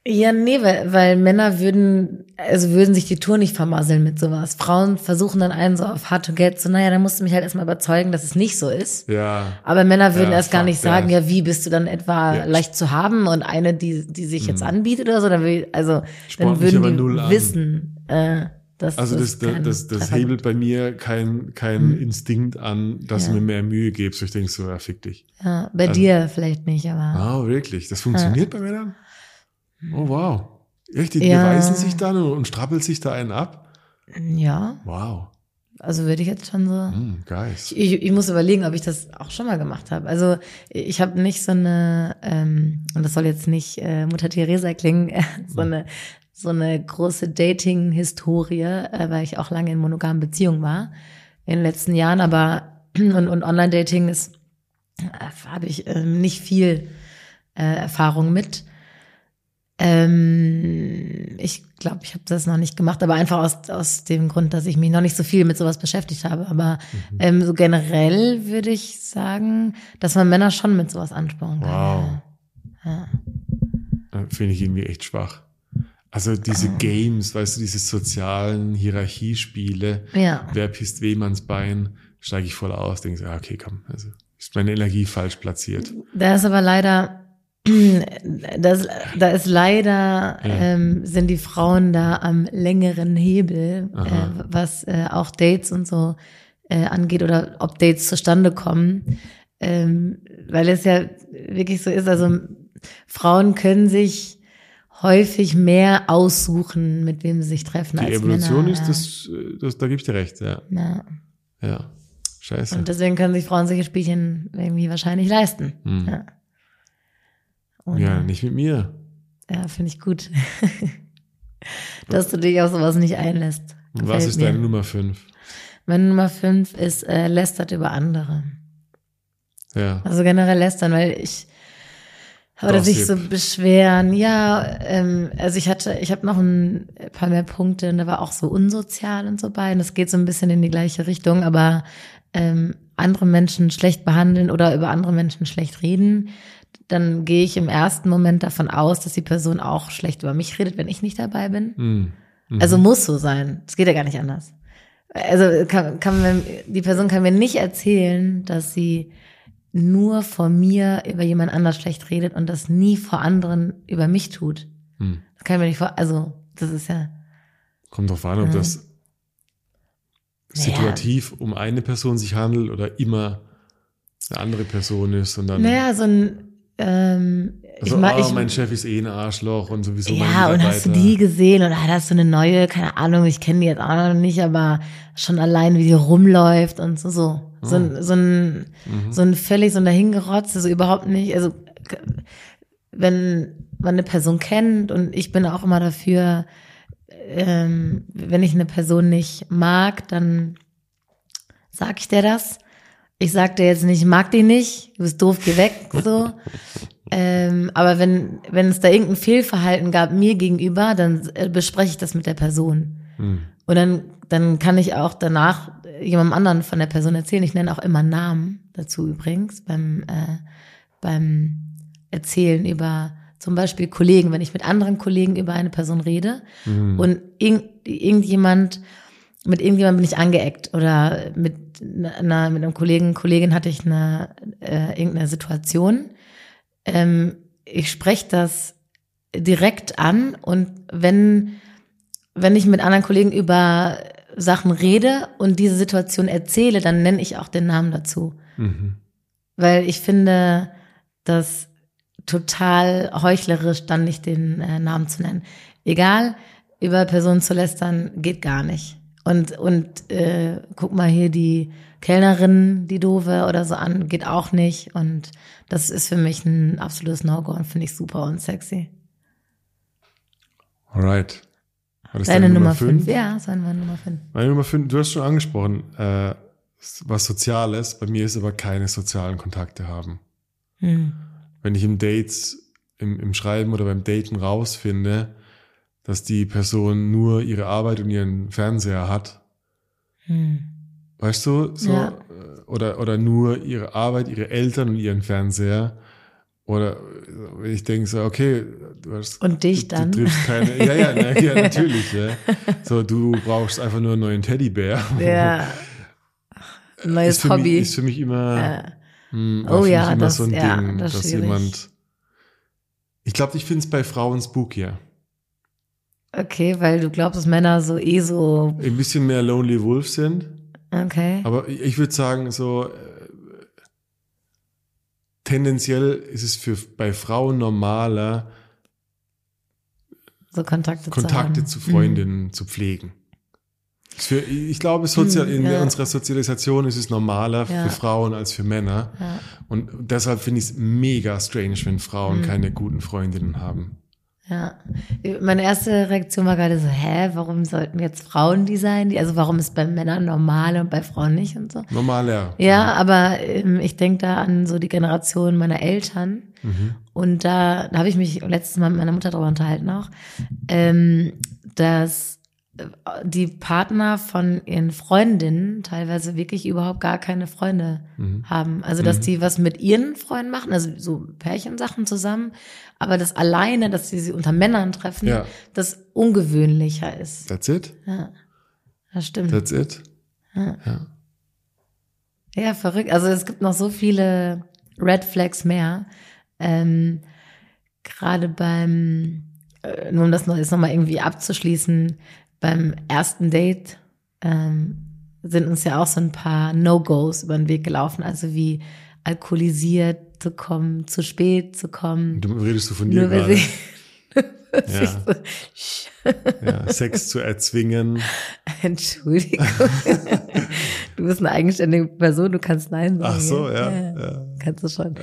Ja, nee, weil, weil Männer würden, also würden sich die Tour nicht vermasseln mit sowas. Frauen versuchen dann einen so auf hard to get, so, naja, dann musst du mich halt erstmal überzeugen, dass es nicht so ist. Ja. Aber Männer würden Ja, erst gar nicht sagen, that. ja, wie bist du dann etwa Ja. Mhm. leicht zu haben und eine, die, die sich jetzt anbietet oder so, dann will, also, Spornt dann würden die wissen, äh, dass Also das, das, das, das hebelt bei mir kein, kein Instinkt an, dass. Ja. du mir mehr Mühe gibst. Ich denke so, ja, fick dich. Ja, bei dir vielleicht nicht, aber Ah, wirklich? Das funktioniert bei Männern? Oh, wow. Echt? Die Ja. beweisen sich dann und, strappeln sich da einen ab? ja, Wow. also würde ich jetzt schon so. Hm, Geist. Ich, ich muss überlegen, ob ich das auch schon mal gemacht habe. Also ich habe nicht so eine, ähm, und das soll jetzt nicht äh, Mutter Teresa klingen, äh, [LAUGHS] so eine so eine große Dating-Historie, äh, weil ich auch lange in monogamen Beziehungen war in den letzten Jahren, aber [CLEARS THROAT] und, und Online-Dating ist, äh, habe ich ähm, nicht viel äh, Erfahrung mit. Ähm, ich glaube, ich habe das noch nicht gemacht, aber einfach aus, aus dem Grund, dass ich mich noch nicht so viel mit sowas beschäftigt habe. Aber Mhm. ähm, so generell würde ich sagen, dass man Männer schon mit sowas anspornen kann. Wow. Ja. Äh, Finde ich irgendwie echt schwach. Also diese Ah. Games, weißt du, diese sozialen Hierarchiespiele, Ja. wer pisst wem ans Bein, steige ich voll aus, denke so, ah, okay, komm, also ist meine Energie falsch platziert. Da ist aber leider, das, da ist leider, ähm, sind die Frauen da am längeren Hebel, äh, was äh, auch Dates und so äh, angeht oder ob Dates zustande kommen. Ähm, weil es ja wirklich so ist, also Frauen können sich häufig mehr aussuchen, mit wem sie sich treffen Die als Evolution Männer. ist, ja. das, äh, das, da gebe ich dir recht, ja. Ja. Ja, scheiße. Und deswegen können sich Frauen solche Spielchen irgendwie wahrscheinlich leisten. Hm. Ja. Und, Ja, nicht mit mir. Ja, finde ich gut. [LAUGHS] Dass du dich auf sowas nicht einlässt. Was ist mir. deine Nummer fünf? Meine Nummer fünf ist äh, lästert über andere. Ja. Also generell lästern, weil ich oder sich so beschweren. Ja, ähm, also ich hatte, ich habe noch ein paar mehr Punkte und da war auch so unsozial und so bei. Und das geht so ein bisschen in die gleiche Richtung, aber ähm, andere Menschen schlecht behandeln oder über andere Menschen schlecht reden, dann gehe ich im ersten Moment davon aus, dass die Person auch schlecht über mich redet, wenn ich nicht dabei bin. Mhm. Also muss so sein. Es geht ja gar nicht anders. Also kann, kann man, die Person kann mir nicht erzählen, dass sie nur vor mir über jemand anders schlecht redet und das nie vor anderen über mich tut. Mhm. Das kann ich mir nicht vor, also das ist ja, Kommt drauf an, ob das situativ um eine Person sich handelt oder immer eine andere Person ist und dann naja, so ein, ähm, also, ich, ma- oh, ich, mein Chef ist eh ein Arschloch und sowieso mein ja, und hast du die gesehen oder hast du eine neue, keine Ahnung, ich kenne die jetzt auch noch nicht, aber schon allein, wie die rumläuft und so, so. So, Ah. ein, so ein, Mhm. so ein völlig so ein dahingerotzt, also überhaupt nicht, also wenn man eine Person kennt und ich bin auch immer dafür, ähm, wenn ich eine Person nicht mag, dann sag ich dir das. Ich sag dir jetzt nicht, ich mag die nicht, du bist doof, geh weg, so. [LAUGHS] ähm, aber wenn, wenn es da irgendein Fehlverhalten gab mir gegenüber, dann äh, bespreche ich das mit der Person. Mhm. Und dann, dann kann ich auch danach jemandem anderen von der Person erzählen. Ich nenne auch immer Namen dazu übrigens beim, äh, beim Erzählen über zum Beispiel Kollegen, wenn ich mit anderen Kollegen über eine Person rede Mhm. und irgend, irgendjemand, mit irgendjemandem bin ich angeeckt oder mit einer, mit einem Kollegen, Kollegin hatte ich eine, äh, irgendeine Situation. Ähm, ich spreche das direkt an und wenn, wenn ich mit anderen Kollegen über Sachen rede und diese Situation erzähle, dann nenne ich auch den Namen dazu. Mhm. Weil ich finde, das total heuchlerisch, dann nicht den äh, Namen zu nennen. Egal, über Personen zu lästern, geht gar nicht. Und, und äh, guck mal hier die Kellnerin, die doofe oder so an, geht auch nicht. Und das ist für mich ein absolutes No-Go und finde ich super unsexy. Alright. War das Deine Nummer 5? Ja, das war meine Nummer 5. Meine Nummer 5, du hast schon angesprochen, äh, was Soziales. Bei mir ist aber keine sozialen Kontakte haben. Hm. Wenn ich im Dates, im, im Schreiben oder beim Daten rausfinde, dass die Person nur ihre Arbeit und ihren Fernseher hat, Hm. weißt du, so, Ja. äh, oder, oder nur ihre Arbeit, ihre Eltern und ihren Fernseher, oder äh, ich denke so, okay, du hast Und dich du, dann? Du triffst keine, ja, ja, na, ja, natürlich, ja. So, du brauchst einfach nur einen neuen Teddybär. Ja. [LAUGHS] Neues ist Hobby. Mich, ist für mich immer, Ja. hm, Oh ja, das- so ein ja, Ding, das dass schwierig. jemand, ich glaube, ich finde es bei Frauen spookier. Okay, weil du glaubst, dass Männer so eh so. Ein bisschen mehr Lonely Wolf sind. Okay. Aber ich würde sagen, so äh, tendenziell ist es für bei Frauen normaler, So Kontakte, Kontakte zu, zu. Freundinnen zu pflegen. Für, ich glaube, sozial, Mhm, in ja. unserer Sozialisation ist es normaler Ja. für Frauen als für Männer. Mhm. Ja, Und deshalb finde ich es mega strange, wenn Frauen Mhm. keine guten Freundinnen haben. Ja. Meine erste Reaktion war gerade so, hä, warum sollten jetzt Frauen die sein? Also warum ist bei Männern normal und bei Frauen nicht und so? Normaler. Ja, aber ähm, ich denke da an so die Generation meiner Eltern. Mhm. Und da, da habe ich mich letztes Mal mit meiner Mutter darüber unterhalten auch, ähm, dass die Partner von ihren Freundinnen teilweise wirklich überhaupt gar keine Freunde Mhm. haben. Also, dass die was mit ihren Freunden machen, also so Pärchensachen zusammen, aber das alleine, dass sie sie unter Männern treffen, Ja. das ungewöhnlicher ist. That's it? Ja, das stimmt. That's it? Ja. Ja. Ja, verrückt. Also es gibt noch so viele Red Flags mehr. Ähm, Gerade beim, äh, nur um das noch, jetzt noch mal irgendwie abzuschließen, beim ersten Date ähm, sind uns ja auch so ein paar No-Gos über den Weg gelaufen. Also wie alkoholisiert zu kommen, zu spät zu kommen. Du redest du von dir gerade. [LAUGHS] Ja. so, Ja, Sex zu erzwingen. [LAUGHS] Entschuldigung. [LAUGHS] du bist eine eigenständige Person, du kannst Nein sagen. Ach so, ja. ja. ja. Kannst du schon.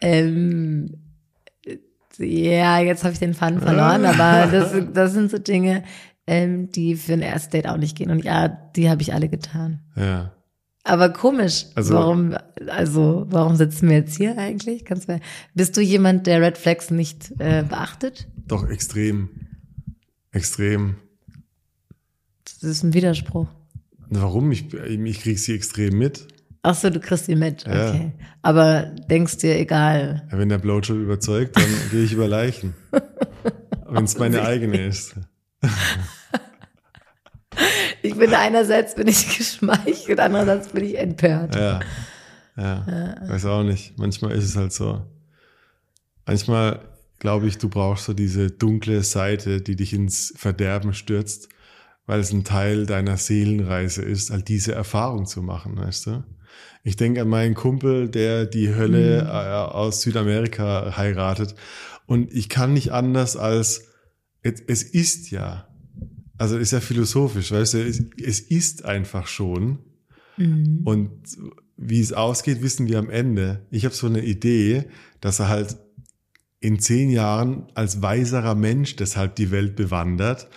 Ähm, ja, jetzt habe ich den Faden verloren, aber das, das sind so Dinge, ähm, die für ein Erstdate auch nicht gehen. Und ja, die habe ich alle getan. ja. Aber komisch. Also- warum, also, warum sitzen wir jetzt hier eigentlich? Kannst du, bist du jemand, der Red Flags nicht äh, beachtet? Doch, extrem. Extrem. Das ist ein Widerspruch. Warum? Ich, ich krieg sie extrem mit. Ach so, du kriegst sie mit, Ja. okay. Aber denkst dir, egal. Ja, wenn der Blowjob überzeugt, dann [LAUGHS] gehe ich über Leichen. Wenn es meine eigene ist. [LAUGHS] Ich bin einerseits bin ich [LAUGHS] geschmeichelt, andererseits bin ich empört. Ja. Ja. Weiß auch nicht. Manchmal ist es halt so. Manchmal glaube ich, du brauchst so diese dunkle Seite, die dich ins Verderben stürzt, weil es ein Teil deiner Seelenreise ist, halt diese Erfahrung zu machen, weißt du? Ich denke an meinen Kumpel, der die Hölle äh, aus Südamerika heiratet. Und ich kann nicht anders als, es, es ist ja, also ist ja philosophisch, weißt du, es, es ist einfach schon. Mhm. Und wie es ausgeht, wissen wir am Ende. Ich habe so eine Idee, dass er halt in zehn Jahren als weiserer Mensch deshalb die Welt bewandert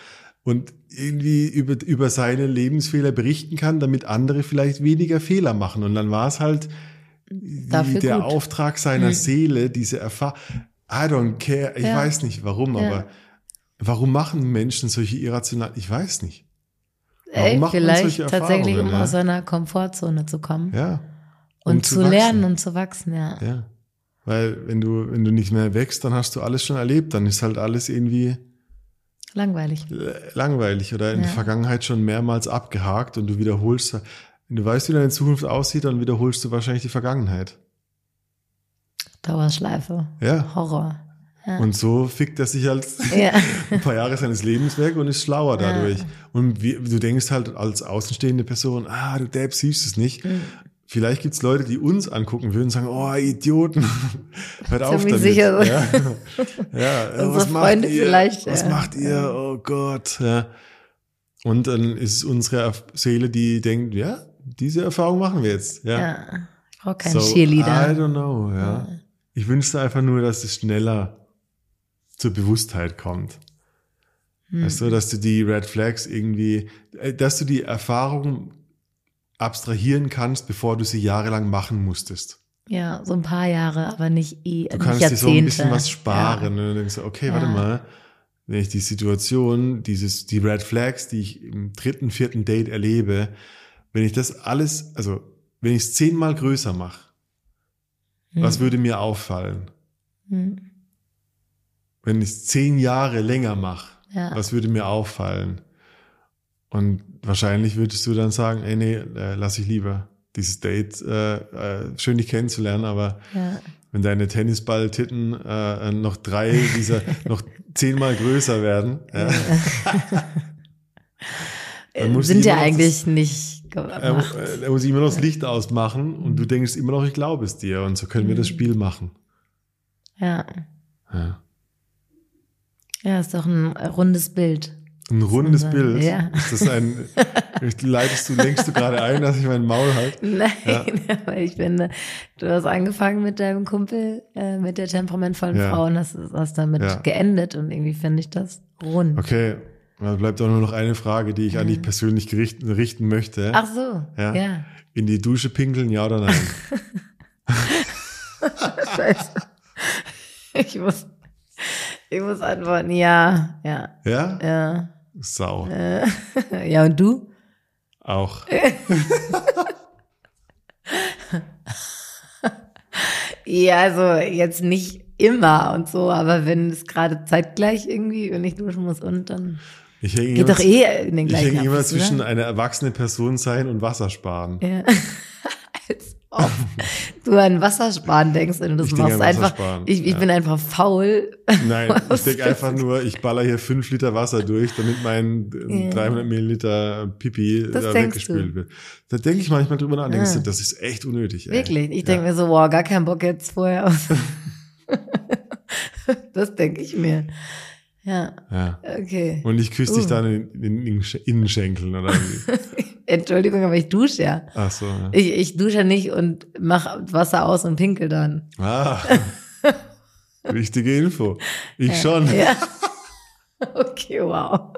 und irgendwie über, über seine Lebensfehler berichten kann, damit andere vielleicht weniger Fehler machen. Und dann war es halt die, der gut. Auftrag seiner Mhm. Seele, diese Erfahrung. I don't care. Ich Ja. weiß nicht warum, Ja. aber warum machen Menschen solche irrationalen? Ich weiß nicht. Warum Ey, vielleicht tatsächlich, um ja? aus seiner Komfortzone zu kommen Ja. und Um zu, wachsen. lernen und zu wachsen, ja. Ja. Weil wenn du, wenn du nicht mehr wächst, dann hast du alles schon erlebt. Dann ist halt alles irgendwie Langweilig. langweilig oder in Ja. der Vergangenheit schon mehrmals abgehakt und du wiederholst. Wenn du weißt, wie deine Zukunft aussieht, dann wiederholst du wahrscheinlich die Vergangenheit. Dauerschleife. Ja. Horror. Ja. Und so fickt er sich halt [LAUGHS] ja. [LAUGHS] ein paar Jahre seines Lebens weg und ist schlauer Ja. dadurch. Und wie, du denkst halt als außenstehende Person, ah, du Depp, siehst es nicht. Mhm. Vielleicht gibt's Leute, die uns angucken würden und sagen, oh, Idioten, [LAUGHS] hört auf damit. sicher. Ja, ja Unsere was macht Freunde ihr? vielleicht, Was ja. macht ihr? Ja. Oh Gott. Ja. Und dann ist es unsere Seele, die denkt, ja, diese Erfahrung machen wir jetzt. Ja. ja. Ich brauche keinen So, I Cheerleader. don't know, ja. Ich wünschte einfach nur, dass es schneller zur Bewusstheit kommt. Hm. Weißt du, dass du die Red Flags irgendwie, äh, dass du die Erfahrung abstrahieren kannst, bevor du sie jahrelang machen musstest. Ja, so ein paar Jahre, aber nicht, eh, Du kannst dir so ein bisschen was sparen. Ja. Und dann denkst du, okay, warte Ja. mal, wenn ich die Situation, dieses, die Red Flags, die ich im dritten, vierten Date erlebe, wenn ich das alles, also wenn ich es zehnmal größer mache, Hm. was würde mir auffallen? Hm. Wenn ich es zehn Jahre länger mache, Ja. was würde mir auffallen? Und wahrscheinlich würdest du dann sagen, ey, nee, äh, lass ich lieber dieses Date, äh, äh, schön dich kennenzulernen, aber ja. wenn deine Tennisballtitten äh, noch drei dieser, [LAUGHS] noch zehnmal größer werden, ja, [LAUGHS] Dann muss Sind ja eigentlich nicht er, gemacht. äh, er muss immer noch das Licht ausmachen und du denkst immer noch, ich glaube es dir und so können wir das Mhm. Spiel machen. Ja. Ja. Ja, ist doch ein äh, rundes Bild. Ein rundes Bild. Ja. Ist das ein, [LAUGHS] leitest du, lenkst du gerade ein, dass ich mein Maul halte? Nein, Ja. [LAUGHS] aber ich finde, du hast angefangen mit deinem Kumpel, äh, mit der temperamentvollen Ja. Frau und hast, hast damit Ja. geendet und irgendwie finde ich das rund. Okay, da bleibt auch nur noch eine Frage, die ich an dich persönlich gerichten, richten möchte. Ach so, Ja. ja. In die Dusche pinkeln, ja oder nein? [LAUGHS] Scheiße. Ich muss, ich muss antworten, ja, ja, Ja? ja. Sau. Äh, [LAUGHS] ja, und du? Auch. [LAUGHS] Ja, also jetzt nicht immer und so, aber wenn es gerade zeitgleich irgendwie, wenn ich duschen muss und dann Ich hänge geht immer, doch eh in den ich gleichen hänge immer zwischen einer erwachsene Person sein und Wasser sparen. Ja. [LAUGHS] Als ob du an Wassersparen denkst, wenn du das Ich machst. Einfach, ich, ich ja. bin einfach faul. Nein, [LAUGHS] ich denke einfach nur, ich baller hier fünf Liter Wasser durch, damit mein äh, Ja. 300 Milliliter Pipi Das da weggespült wird. Da denke ich manchmal drüber nach, denkst Ah. du, das ist echt unnötig. Ey. Wirklich. Ich Ja. denke mir so, wow, gar keinen Bock jetzt vorher aus. [LAUGHS] [LAUGHS] das denke ich mir. Ja, Ja. okay. Und ich küsse dich Uh. dann in, den Innenschenkeln oder irgendwie. [LAUGHS] Entschuldigung, aber ich dusche ja. Ach so. Ja. Ich, ich dusche nicht und mach Wasser aus und pinkel dann. Ah, [LAUGHS] wichtige Info. Ich schon. Ja. [LAUGHS] Okay, wow.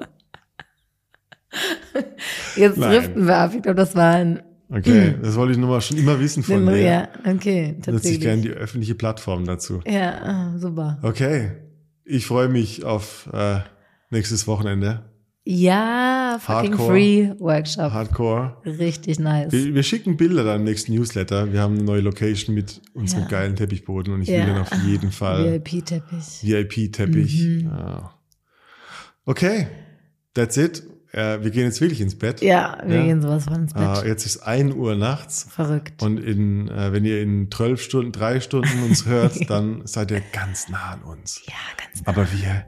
Jetzt Nein. driften wir ab. Ich glaube, das war ein. Okay, [CLEARS THROAT] das wollte ich nur mal schon immer wissen von dir. Ja, okay, Nutze ich gerne tatsächlich. die öffentliche Plattform dazu. Ja, ah, super. Okay, ich freue mich auf äh, nächstes Wochenende. Ja, fucking Hardcore. free Workshop. Hardcore. Richtig nice. Wir, wir schicken Bilder dann im nächsten Newsletter. Wir haben eine neue Location mit unserem Ja. geilen Teppichboden und ich will Ja. den auf jeden Fall VIP-Teppich. VIP-Teppich. Mhm. Ja. Okay, that's it. Äh, wir gehen jetzt wirklich ins Bett. Ja, wir Ja. gehen sowas von ins Bett. Äh, jetzt ist 1 Uhr nachts. Verrückt. Und in, äh, wenn ihr in 12 Stunden, drei Stunden uns hört, [LAUGHS] dann seid ihr ganz nah an uns. ja, ganz Aber wir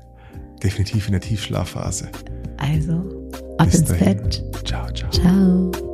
definitiv in der Tiefschlafphase. Also, ab Bis ins dahin. Bett. Ciao, ciao. Ciao.